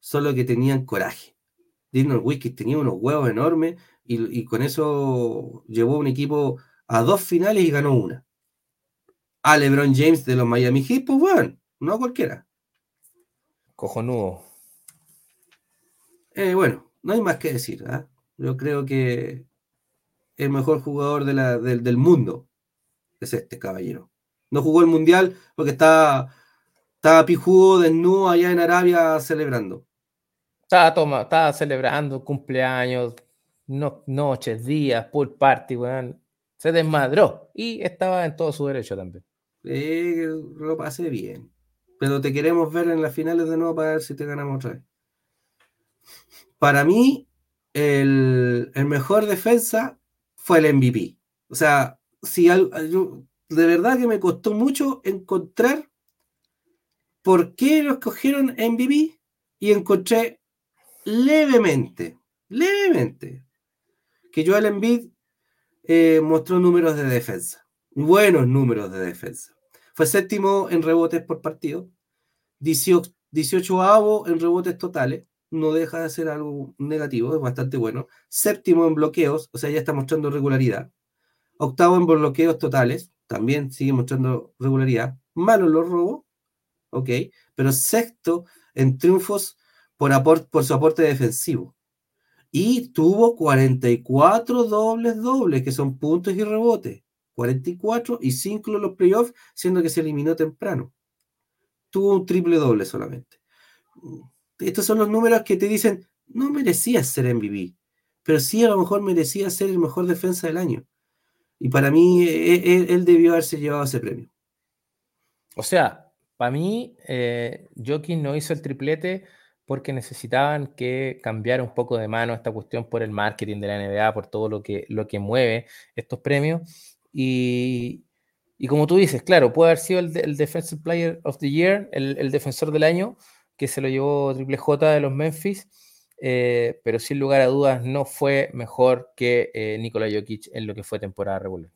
solo que tenían coraje. Dirk Whisky tenía unos huevos enormes y, con eso llevó un equipo a dos finales y ganó una. A LeBron James de los Miami Heat, pues bueno, no cualquiera. Cojonudo. Eh, bueno, no hay más que decir. ¿ah? Yo creo que el mejor jugador del mundo es este caballero. No jugó el mundial porque estaba, estaba pijudo, desnudo allá en Arabia celebrando. Estaba, toma, estaba celebrando cumpleaños, noches, días, pool party, weón. Se desmadró y estaba en todo su derecho también. Eh, lo pasé bien. Pero te queremos ver en las finales de nuevo para ver si te ganamos otra vez. Para mí, el, mejor defensa fue el MVP. O sea, si de verdad que me costó mucho encontrar por qué lo escogieron MVP y encontré levemente, levemente, que Joel Embiid eh, mostró números de defensa, buenos números de defensa. Fue séptimo en rebotes por partido, 18, 18 en rebotes totales, no deja de ser algo negativo, es bastante bueno. Séptimo en bloqueos, o sea, ya está mostrando regularidad. Octavo en bloqueos totales, también sigue mostrando regularidad. Malo en los robos, ok, pero sexto en triunfos por, su aporte defensivo. Y tuvo 44 dobles dobles, que son puntos y rebotes. 44 y 5 en los playoffs, siendo que se eliminó temprano. Tuvo un triple doble solamente estos son los números que te dicen, no merecías ser MVP, pero sí a lo mejor merecía ser el mejor defensa del año. Y para mí, e, e, él, debió haberse llevado ese premio. O sea, para mí, eh, no hizo el triplete porque necesitaban que cambiara un poco de mano esta cuestión por el marketing de la NBA, por todo lo que, lo que mueve estos premios. Y, como tú dices, claro, puede haber sido el, el Defensive Player of the Year, el, defensor del año, que se lo llevó Triple J de los Memphis, eh, pero sin lugar a dudas no fue mejor que eh, Nikola Jokic en lo que fue temporada regular.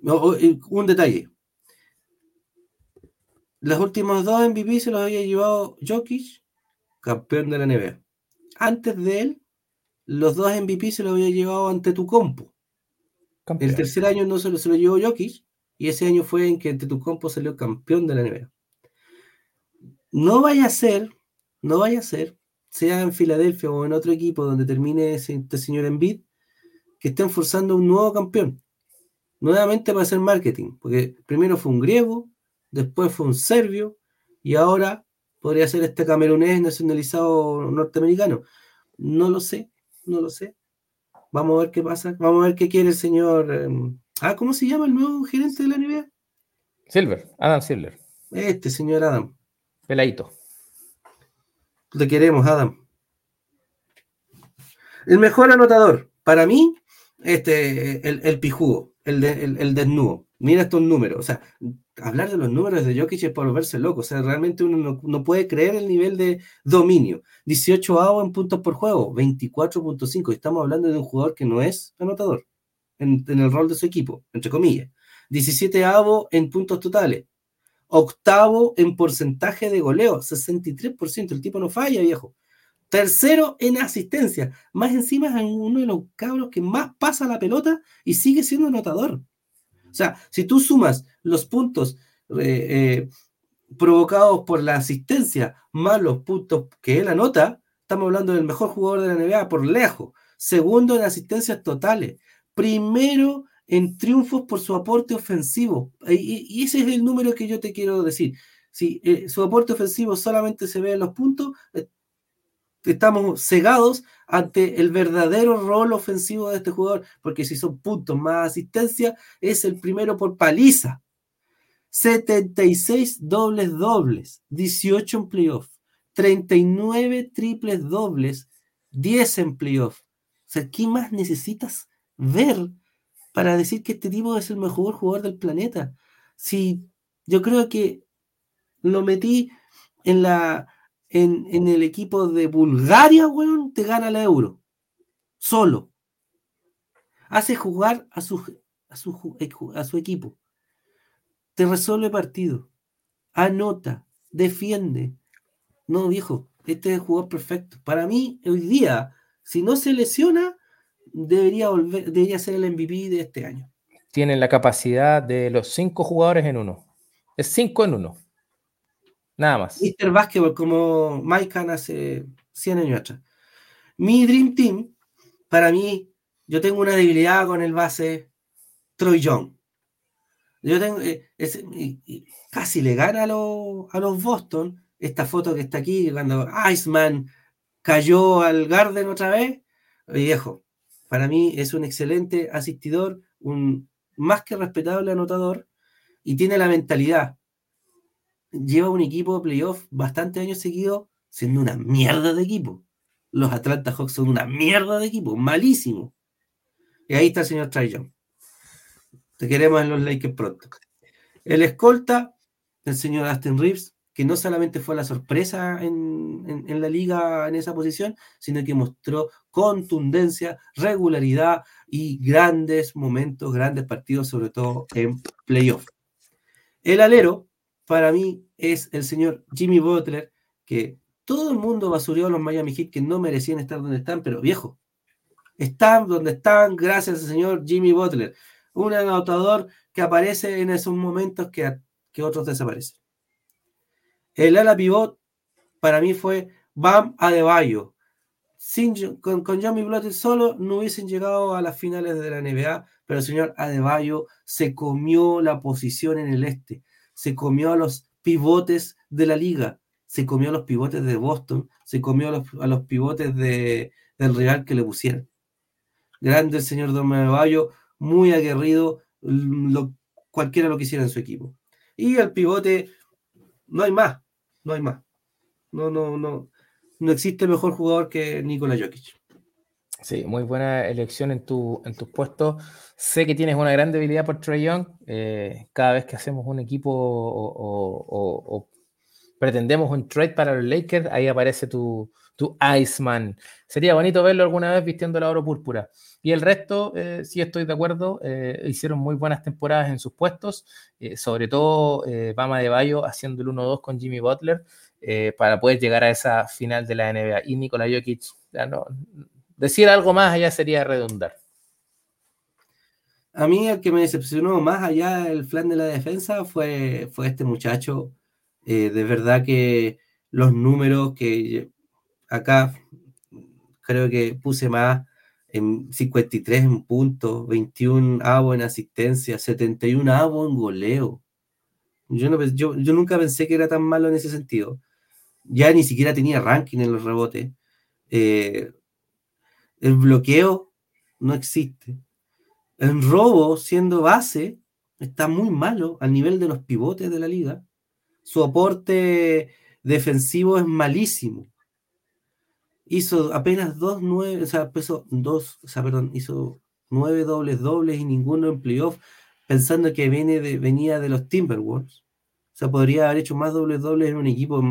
No, un detalle. Los últimos dos MVP se los había llevado Jokic, campeón de la NBA. Antes de él, los dos MVP se los había llevado ante tu compo. El tercer año no se lo, se lo llevó Jokic, y ese año fue en que ante tu compo salió campeón de la NBA. No vaya a ser, no vaya a ser, sea en Filadelfia o en otro equipo donde termine ese, este señor Embiid, que estén forzando un nuevo campeón. Nuevamente para hacer marketing, porque primero fue un griego, después fue un serbio, y ahora podría ser este camerunés nacionalizado norteamericano. No lo sé, no lo sé. Vamos a ver qué pasa. Vamos a ver qué quiere el señor. Um... Ah, ¿cómo se llama el nuevo gerente de la NBA? Silver, Adam Silver. Este señor Adam. Peladito. Te queremos, Adam. El mejor anotador, para mí, este, el, el pijugo, el, de, el, el desnudo. Mira estos números. O sea, hablar de los números de Jokic es por verse loco. O sea, realmente uno no, no puede creer el nivel de dominio. 18 avos en puntos por juego, 24.5. Estamos hablando de un jugador que no es anotador en, en el rol de su equipo, entre comillas. 17 avos en puntos totales. Octavo en porcentaje de goleo, 63%. El tipo no falla, viejo. Tercero en asistencia. Más encima es uno de los cabros que más pasa la pelota y sigue siendo anotador. O sea, si tú sumas los puntos eh, eh, provocados por la asistencia más los puntos que él anota, estamos hablando del mejor jugador de la NBA por lejos. Segundo en asistencias totales. Primero en triunfos por su aporte ofensivo. Y, ese es el número que yo te quiero decir. Si eh, su aporte ofensivo solamente se ve en los puntos, estamos cegados ante el verdadero rol ofensivo de este jugador, porque si son puntos más asistencia, es el primero por paliza. 76 dobles dobles, 18 en playoff, 39 triples dobles, 10 en playoff. O sea, ¿qué más necesitas ver para decir que este tipo es el mejor jugador del planeta? Si yo creo que lo metí en la en, en el equipo de Bulgaria, weón, te gana la euro. Solo. Hace jugar a su, a a su equipo. Te resuelve partido. Anota. Defiende. No, viejo. Este es el jugador perfecto. Para mí, hoy día, si no se lesiona, debería, volver, debería ser el MVP de este año. Tienen la capacidad de los cinco jugadores en uno. Es cinco en uno. Nada más. Mr. Basketball, como Mike hace 100 años atrás. Mi Dream Team, para mí, yo tengo una debilidad con el base Troy Young. Yo tengo, eh, casi le gana a, lo, a, los Boston esta foto que está aquí, cuando Iceman cayó al Garden otra vez. Viejo, para mí es un excelente asistidor, un más que respetable anotador y tiene la mentalidad lleva un equipo de playoff bastante años seguidos siendo una mierda de equipo. Los Atlanta Hawks son una mierda de equipo, malísimo. Y ahí está el señor Trae. Te queremos en los Lakers pronto. El escolta, el señor Aston Reeves, que no solamente fue la sorpresa en, en, en, la liga en esa posición, sino que mostró contundencia, regularidad y grandes momentos, grandes partidos, sobre todo en playoff. El alero, para mí es el señor Jimmy Butler, que todo el mundo basureó a los Miami Heat que no merecían estar donde están, pero viejo, están donde están gracias al señor Jimmy Butler, un anotador que aparece en esos momentos que, que otros desaparecen. El ala pivot para mí fue Bam Adebayo. Sin, con, con Jimmy Butler solo no hubiesen llegado a las finales de la NBA, pero el señor Adebayo se comió la posición en el este se comió a los pivotes de la liga, se comió a los pivotes de Boston, se comió a los, a los pivotes de, del Real que le pusieron. Grande el señor Don Bayo, muy aguerrido, lo, cualquiera lo quisiera en su equipo. Y el pivote, no hay más, no hay más. No, no, no, no existe mejor jugador que Nikola Jokic. Sí, muy buena elección en, tu, en tus puestos. Sé que tienes una gran debilidad por Trey Young. Eh, cada vez que hacemos un equipo o, pretendemos un trade para los Lakers, ahí aparece tu, tu Iceman. Sería bonito verlo alguna vez vistiendo la oro púrpura. Y el resto, eh, sí estoy de acuerdo, eh, hicieron muy buenas temporadas en sus puestos, sobre todo Bama de Bayo haciendo el 1-2 con Jimmy Butler para poder llegar a esa final de la NBA. Y Nikola Jokic, ya no, Decir algo más allá sería redundar. A mí el que me decepcionó más allá del flan de la defensa fue, fue este muchacho. Eh, de verdad que los números que acá creo que puse más en 53 en puntos, 21 avos en asistencia, 71 avos en goleo. Yo, no, yo, yo nunca pensé que era tan malo en ese sentido. Ya ni siquiera tenía ranking en los rebotes. Eh, el bloqueo no existe. El robo, siendo base, está muy malo al nivel de los pivotes de la liga. Su aporte defensivo es malísimo. Hizo apenas dos nueve, o sea, dos, o sea, perdón, hizo nueve dobles dobles y ninguno en playoff, pensando que viene venía de los Timberwolves. O sea, podría haber hecho más dobles dobles en un equipo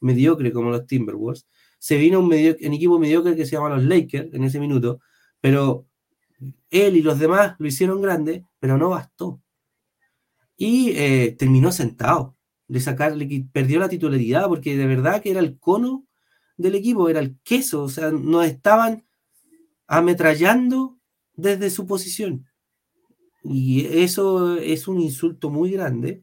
mediocre como los Timberwolves se vino un, equipo mediocre que se llama los Lakers en ese minuto, pero él y los demás lo hicieron grande, pero no bastó. Y eh, terminó sentado. Sacar, perdió la titularidad porque de verdad que era el cono del equipo, era el queso, o sea, nos estaban ametrallando desde su posición. Y eso es un insulto muy grande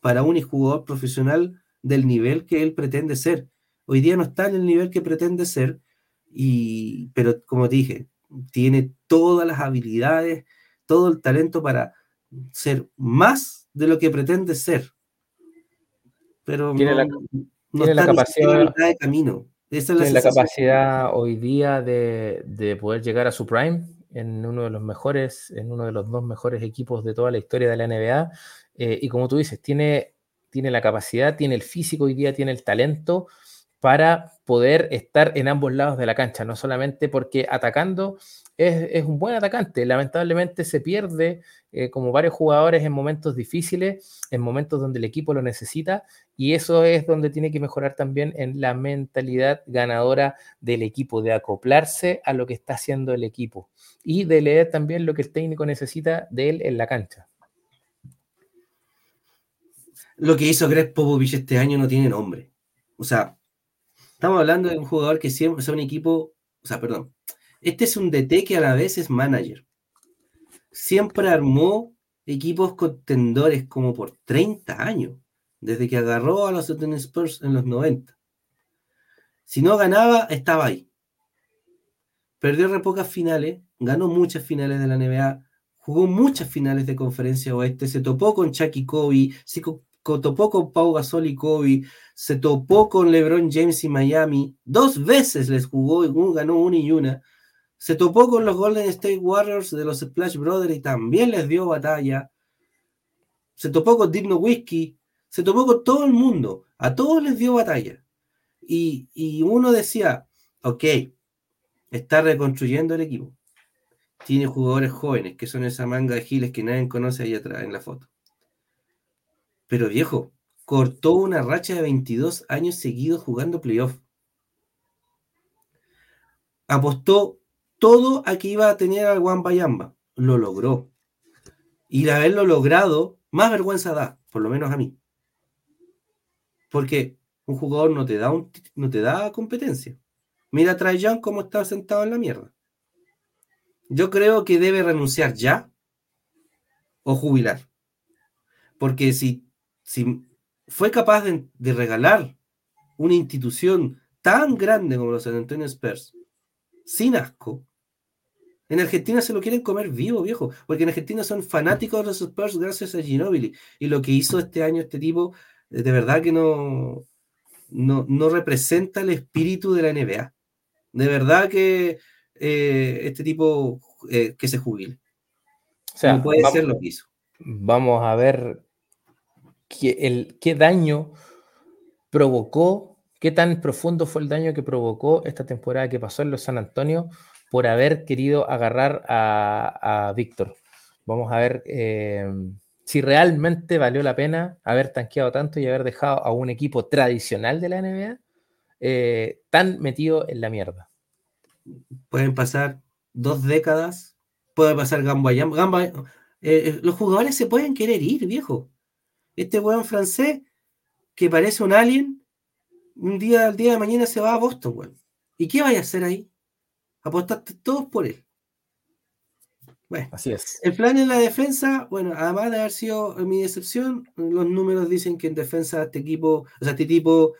para un jugador profesional del nivel que él pretende ser. Hoy día no está en el nivel que pretende ser, y, pero como dije, tiene todas las habilidades, todo el talento para ser más de lo que pretende ser. Pero tiene la, capacidad de camino. tiene la capacidad hoy día de, poder llegar a su prime en uno de los mejores, en uno de los dos mejores equipos de toda la historia de la NBA. Eh, y como tú dices, tiene, tiene la capacidad, tiene el físico hoy día, tiene el talento para poder estar en ambos lados de la cancha, no solamente porque atacando es, un buen atacante, lamentablemente se pierde eh, como varios jugadores en momentos difíciles, en momentos donde el equipo lo necesita, y eso es donde tiene que mejorar también en la mentalidad ganadora del equipo, de acoplarse a lo que está haciendo el equipo y de leer también lo que el técnico necesita de él en la cancha. Lo que hizo Greg Popovich este año no tiene nombre. O sea, Estamos hablando de un jugador que siempre, es un equipo, o sea, perdón, este es un DT que a la vez es manager. Siempre armó equipos contendores como por 30 años, desde que agarró a los San Spurs en los 90. Si no ganaba, estaba ahí. Perdió re pocas finales, ganó muchas finales de la NBA, jugó muchas finales de conferencia oeste, se topó con Chucky Kobe, se, topó con Pau Gasol y Kobe, se topó con LeBron James y Miami, dos veces les jugó y ganó una y una. Se topó con los Golden State Warriors de los Splash Brothers y también les dio batalla. Se topó con Digno Whiskey, se topó con todo el mundo, a todos les dio batalla. Y, y uno decía, ok, está reconstruyendo el equipo. Tiene jugadores jóvenes, que son esa manga de giles que nadie conoce ahí atrás en la foto. Pero viejo, cortó una racha de 22 años seguidos jugando playoff. Apostó todo a que iba a tener al Bayamba. Lo logró. Y de haberlo logrado, más vergüenza da, por lo menos a mí. Porque un jugador no te da, no te da competencia. Mira a Trajan cómo está sentado en la mierda. Yo creo que debe renunciar ya o jubilar. Porque si si fue capaz de, regalar una institución tan grande como los San Antonio Spurs, sin asco, en Argentina se lo quieren comer vivo, viejo, porque en Argentina son fanáticos de los Spurs gracias a Ginobili. Y lo que hizo este año este tipo, eh, de verdad que no, no, representa el espíritu de la NBA. De verdad que eh, este tipo eh, que se jubile. O sea, no puede ser lo que hizo. Vamos a ver qué, el, qué daño provocó, qué tan profundo fue el daño que provocó esta temporada que pasó en los San Antonio por haber querido agarrar a, Víctor. Vamos a ver eh, si realmente valió la pena haber tanqueado tanto y haber dejado a un equipo tradicional de la NBA eh, tan metido en la mierda. Pueden pasar dos décadas, puede pasar Gamba, Gamba eh, los jugadores se pueden querer ir, viejo. Este weón francés que parece un alien, un día al día de mañana se va a Boston, weón. ¿Y qué vaya a hacer ahí? Apostaste todos por él. Bueno, así es. El plan en la defensa, bueno, además de haber sido mi decepción, los números dicen que en defensa este equipo, o sea, este tipo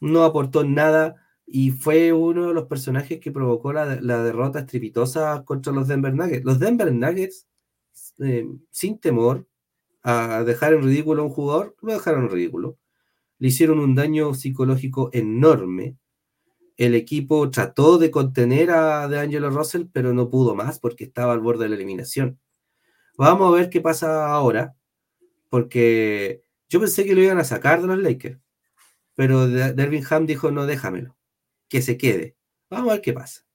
no aportó nada y fue uno de los personajes que provocó la, derrota estrepitosa contra los Denver Nuggets. Los Denver Nuggets, eh, sin temor a dejar en ridículo a un jugador, lo dejaron en ridículo. Le hicieron un daño psicológico enorme. El equipo trató de contener a DeAngelo Russell, pero no pudo más porque estaba al borde de la eliminación. Vamos a ver qué pasa ahora, porque yo pensé que lo iban a sacar de los Lakers, pero Dervin Ham dijo, no, déjamelo que se quede. Vamos a ver qué pasa.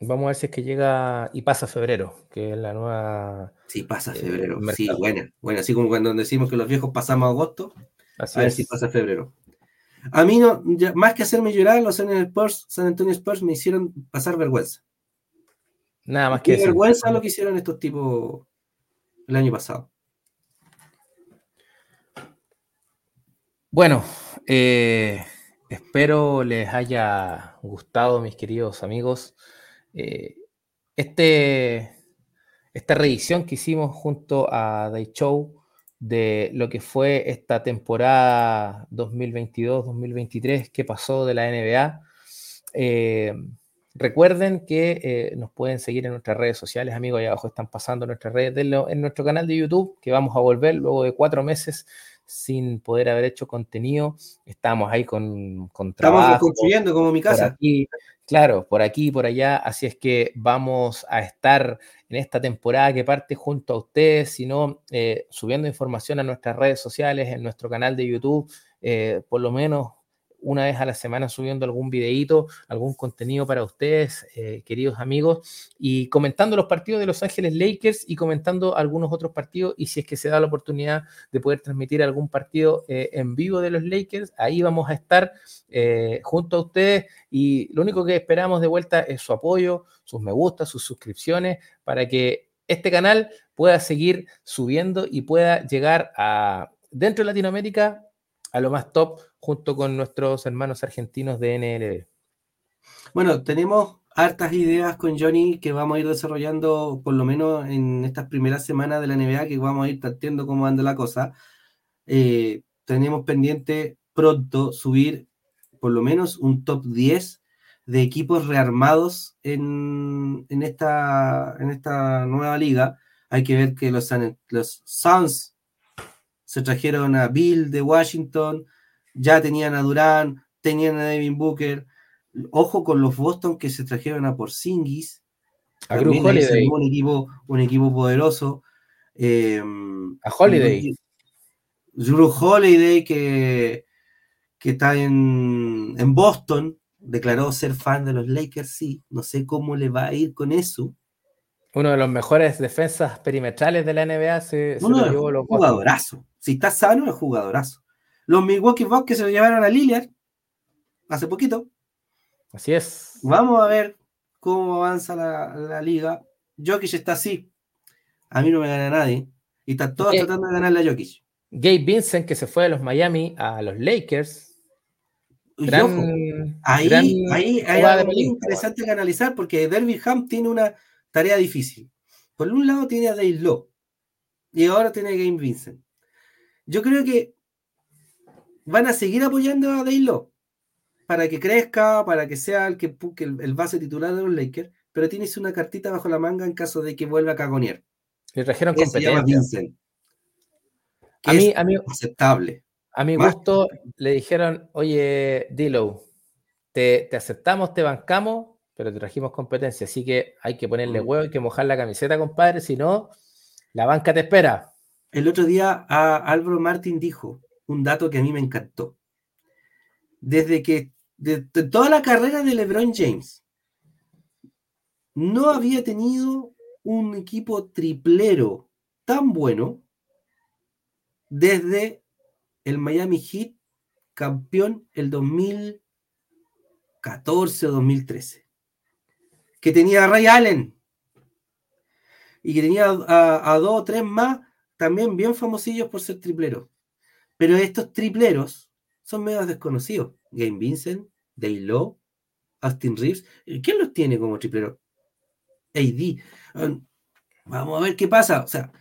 Vamos a ver si es que llega y pasa febrero, que es la nueva. Sí, pasa eh, febrero. sí, bueno. Bueno, así como cuando decimos que los viejos pasamos agosto, a ver si pasa febrero. A mí, no, más que hacerme llorar, los San Spurs, San Antonio Spurs me hicieron pasar vergüenza. Nada más que eso. vergüenza lo que hicieron estos tipos el año pasado. Bueno, eh, Espero les haya gustado, mis queridos amigos, eh, este, esta revisión que hicimos junto a The Show de lo que fue esta temporada 2022-2023 que pasó de la NBA. Eh, recuerden que eh, nos pueden seguir en nuestras redes sociales, amigos, ahí abajo están pasando nuestras redes, en nuestro canal de YouTube, que vamos a volver luego de cuatro meses sin poder haber hecho contenido. Estamos ahí con, con trabajo. Estamos construyendo como mi casa. Aquí, claro, por aquí y por allá. Así es que vamos a estar en esta temporada que parte junto a ustedes, sino eh, subiendo información a nuestras redes sociales, en nuestro canal de YouTube, eh, por lo menos una vez a la semana subiendo algún videíto, algún contenido para ustedes, eh, queridos amigos, y comentando los partidos de Los Ángeles Lakers y comentando algunos otros partidos. Y si es que se da la oportunidad de poder transmitir algún partido eh, en vivo de los Lakers, ahí vamos a estar eh, junto a ustedes. Y lo único que esperamos de vuelta es su apoyo, sus me gusta, sus suscripciones, para que este canal pueda seguir subiendo y pueda llegar a dentro de Latinoamérica a lo más top junto con nuestros hermanos argentinos de NLB. Bueno, tenemos hartas ideas con Johnny que vamos a ir desarrollando por lo menos en estas primeras semanas de la NBA que vamos a ir tanteando cómo anda la cosa. Eh, tenemos pendiente pronto subir por lo menos un top 10 de equipos rearmados en, esta, en esta nueva liga. Hay que ver que los, los Suns se trajeron a Bill de Washington, ya tenían a Durán, tenían a Devin Booker. Ojo con los Boston que se trajeron a Porzingis. A Drew Holiday. Un equipo, un equipo poderoso. Em, a Holiday. Drew Holiday que, que está en, en Boston, declaró ser fan de los Lakers, sí. No sé cómo le va a ir con eso. Uno de los mejores defensas perimetrales de la NBA se, se lo llevó los jugadorazo. Si está sano, es jugadorazo. Los Milwaukee Bucks que se lo llevaron a Lillard hace poquito. Así es. Vamos a ver cómo avanza la, liga. Jokic está así. A mí no me gana nadie. Y están todos tratando de ganarle a Jokic. Gabe Vincent, que se fue de los Miami a los Lakers. ahí, ahí hay algo muy interesante que analizar porque Derby Ham tiene una tarea difícil. Por un lado tiene a Lowe y ahora tiene a Game Vincent. Yo creo que van a seguir apoyando a Dale para que crezca, para que sea el que el, base titular de los Lakers, pero tienes una cartita bajo la manga en caso de que vuelva a cagonear. Le trajeron competencia. a mí, a mí, aceptable. A mi gusto le dijeron, oye, Dilo, te, te aceptamos, te bancamos, pero trajimos competencia, así que hay que ponerle mm. huevo, hay que mojar la camiseta, compadre, si no, la banca te espera. el otro día a Álvaro Martín dijo un dato que a mí me encantó. Desde que, de, toda la carrera de LeBron James, no había tenido un equipo triplero tan bueno desde el Miami Heat campeón el 2014 o 2013. Que tenía a Ray Allen y que tenía a, dos o tres más también bien famosillos por ser tripleros. Pero estos tripleros son medios desconocidos. Game Vincent, Day Low, Austin Reeves. ¿Quién los tiene como tripleros? AD. Um, vamos a ver qué pasa. O sea,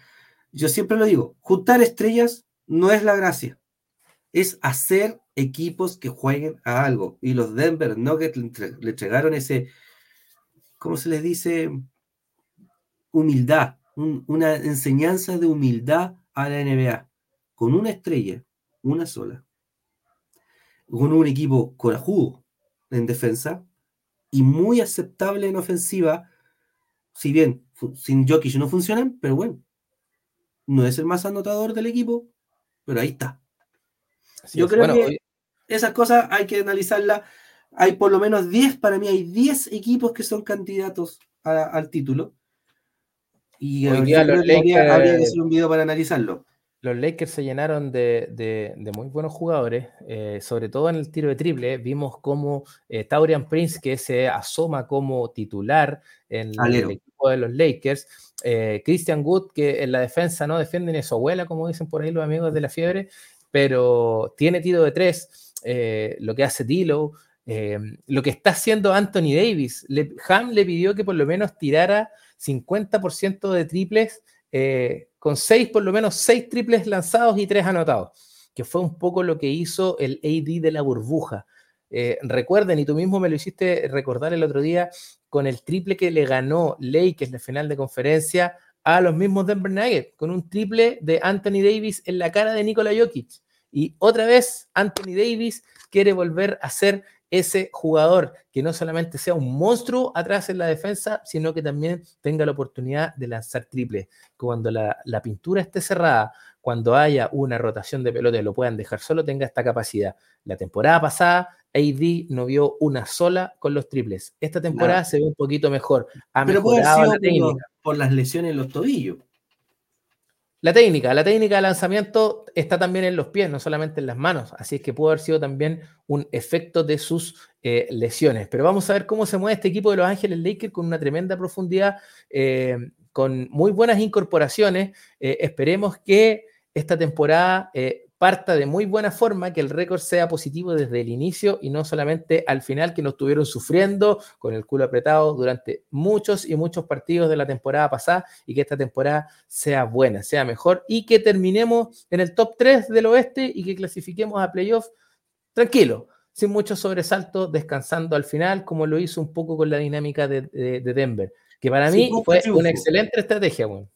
yo siempre lo digo, juntar estrellas no es la gracia. Es hacer equipos que jueguen a algo. Y los Denver Nuggets le, entregaron ese, ¿cómo se les dice? Humildad una enseñanza de humildad a la NBA, con una estrella, una sola, con un equipo corajudo en defensa y muy aceptable en ofensiva, si bien sin Jokic no funcionan, pero bueno, no es el más anotador del equipo, pero ahí está. Yo creo que esas cosas hay que analizarlas. Hay por lo menos 10, para mí hay 10 equipos que son candidatos al título. Y hoy día los Lakers, habría que hacer un video para analizarlo. Los Lakers se llenaron de, muy buenos jugadores, eh, sobre todo en el tiro de triple. Vimos como eh, Taurian Prince, que se asoma como titular en el equipo de los Lakers. Eh, Christian Wood, que en la defensa no defiende ni a su abuela, como dicen por ahí los amigos de la fiebre, pero tiene tiro de tres. lo que hace Dilo, lo que está haciendo Anthony Davis. Ham le pidió que por lo menos tirara 50% de triples, eh, con 6, por lo menos 6 triples lanzados y 3 anotados, que fue un poco lo que hizo el AD de la burbuja. Eh, recuerden, y tú mismo me lo hiciste recordar el otro día, con el triple que le ganó Lakers en la final de conferencia a los mismos Denver Nuggets, con un triple de Anthony Davis en la cara de Nikola Jokic. Y otra vez, Anthony Davis quiere volver a ser ese jugador que no solamente sea un monstruo atrás en la defensa, sino que también tenga la oportunidad de lanzar triple. Cuando la, pintura esté cerrada, cuando haya una rotación de pelota y lo puedan dejar solo, tenga esta capacidad. La temporada pasada, AD no vio una sola con los triples. Esta temporada se ve un poquito mejor. Ha Pero la por las lesiones en los tobillos. La técnica, la técnica de lanzamiento está también en los pies, no solamente en las manos, así es que pudo haber sido también un efecto de sus eh, lesiones. Pero vamos a ver cómo se mueve este equipo de Los Ángeles Lakers con una tremenda profundidad, eh, con muy buenas incorporaciones. Eh, esperemos que esta temporada parta de muy buena forma, que el récord sea positivo desde el inicio y no solamente al final que nos estuvieron sufriendo con el culo apretado durante muchos y muchos partidos de la temporada pasada y que esta temporada sea buena, sea mejor y que terminemos en el top 3 del oeste y que clasifiquemos a playoff tranquilo, sin muchos sobresaltos, descansando al final, como lo hizo un poco con la dinámica de, Denver, que para mí fue una excelente estrategia. Bueno.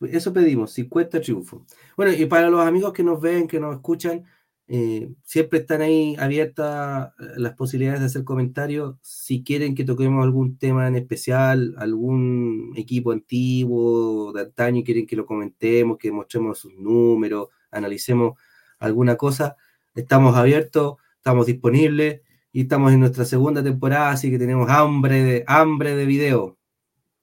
Eso pedimos, 50 triunfos. Bueno, y para los amigos que nos ven, que nos escuchan, eh, siempre están ahí abiertas eh, las posibilidades de hacer comentarios. Si quieren que toquemos algún tema en especial, algún equipo antiguo de antaño, quieren que lo comentemos, que mostremos sus números, analicemos alguna cosa, estamos abiertos, estamos disponibles y estamos en nuestra segunda temporada, así que tenemos hambre de, hambre de video.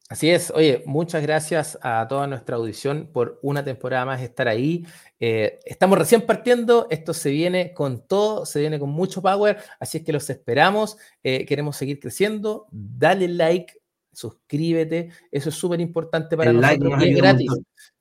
Así es, oye, muchas gracias a toda nuestra audición por una temporada más estar ahí. Eh, estamos recién partiendo, esto se viene con todo, se viene con mucho power, así es que los esperamos, eh, queremos seguir creciendo, dale like, suscríbete, eso es súper importante para nosotros y es gratis.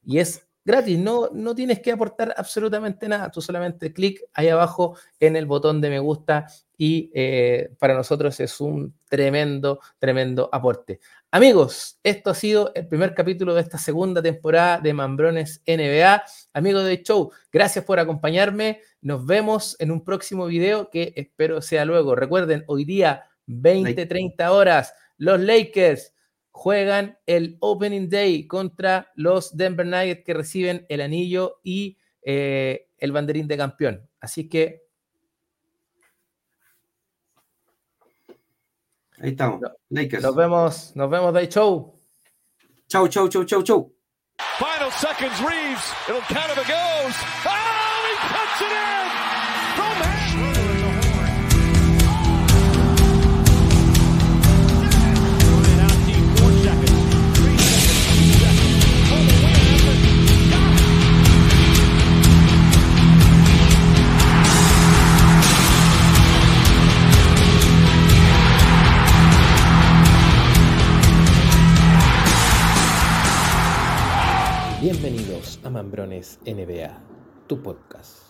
Y es gratis, no, no tienes que aportar absolutamente nada, tú solamente clic ahí abajo en el botón de me gusta y eh, para nosotros es un tremendo, tremendo aporte. Amigos, esto ha sido el primer capítulo de esta segunda temporada de Mambrones NBA. Amigos de Show, gracias por acompañarme. Nos vemos en un próximo video que espero sea luego. Recuerden, hoy día 20, 30 horas, los Lakers juegan el Opening Day contra los Denver Nuggets que reciben el anillo y eh, el banderín de campeón. Así que Ahí estamos. Nos vemos, nos vemos de show. Chau, chau, chau, chau, chau. Final seconds, Reeves. It'll count if it goes. Oh, Mambrones NBA, tu podcast.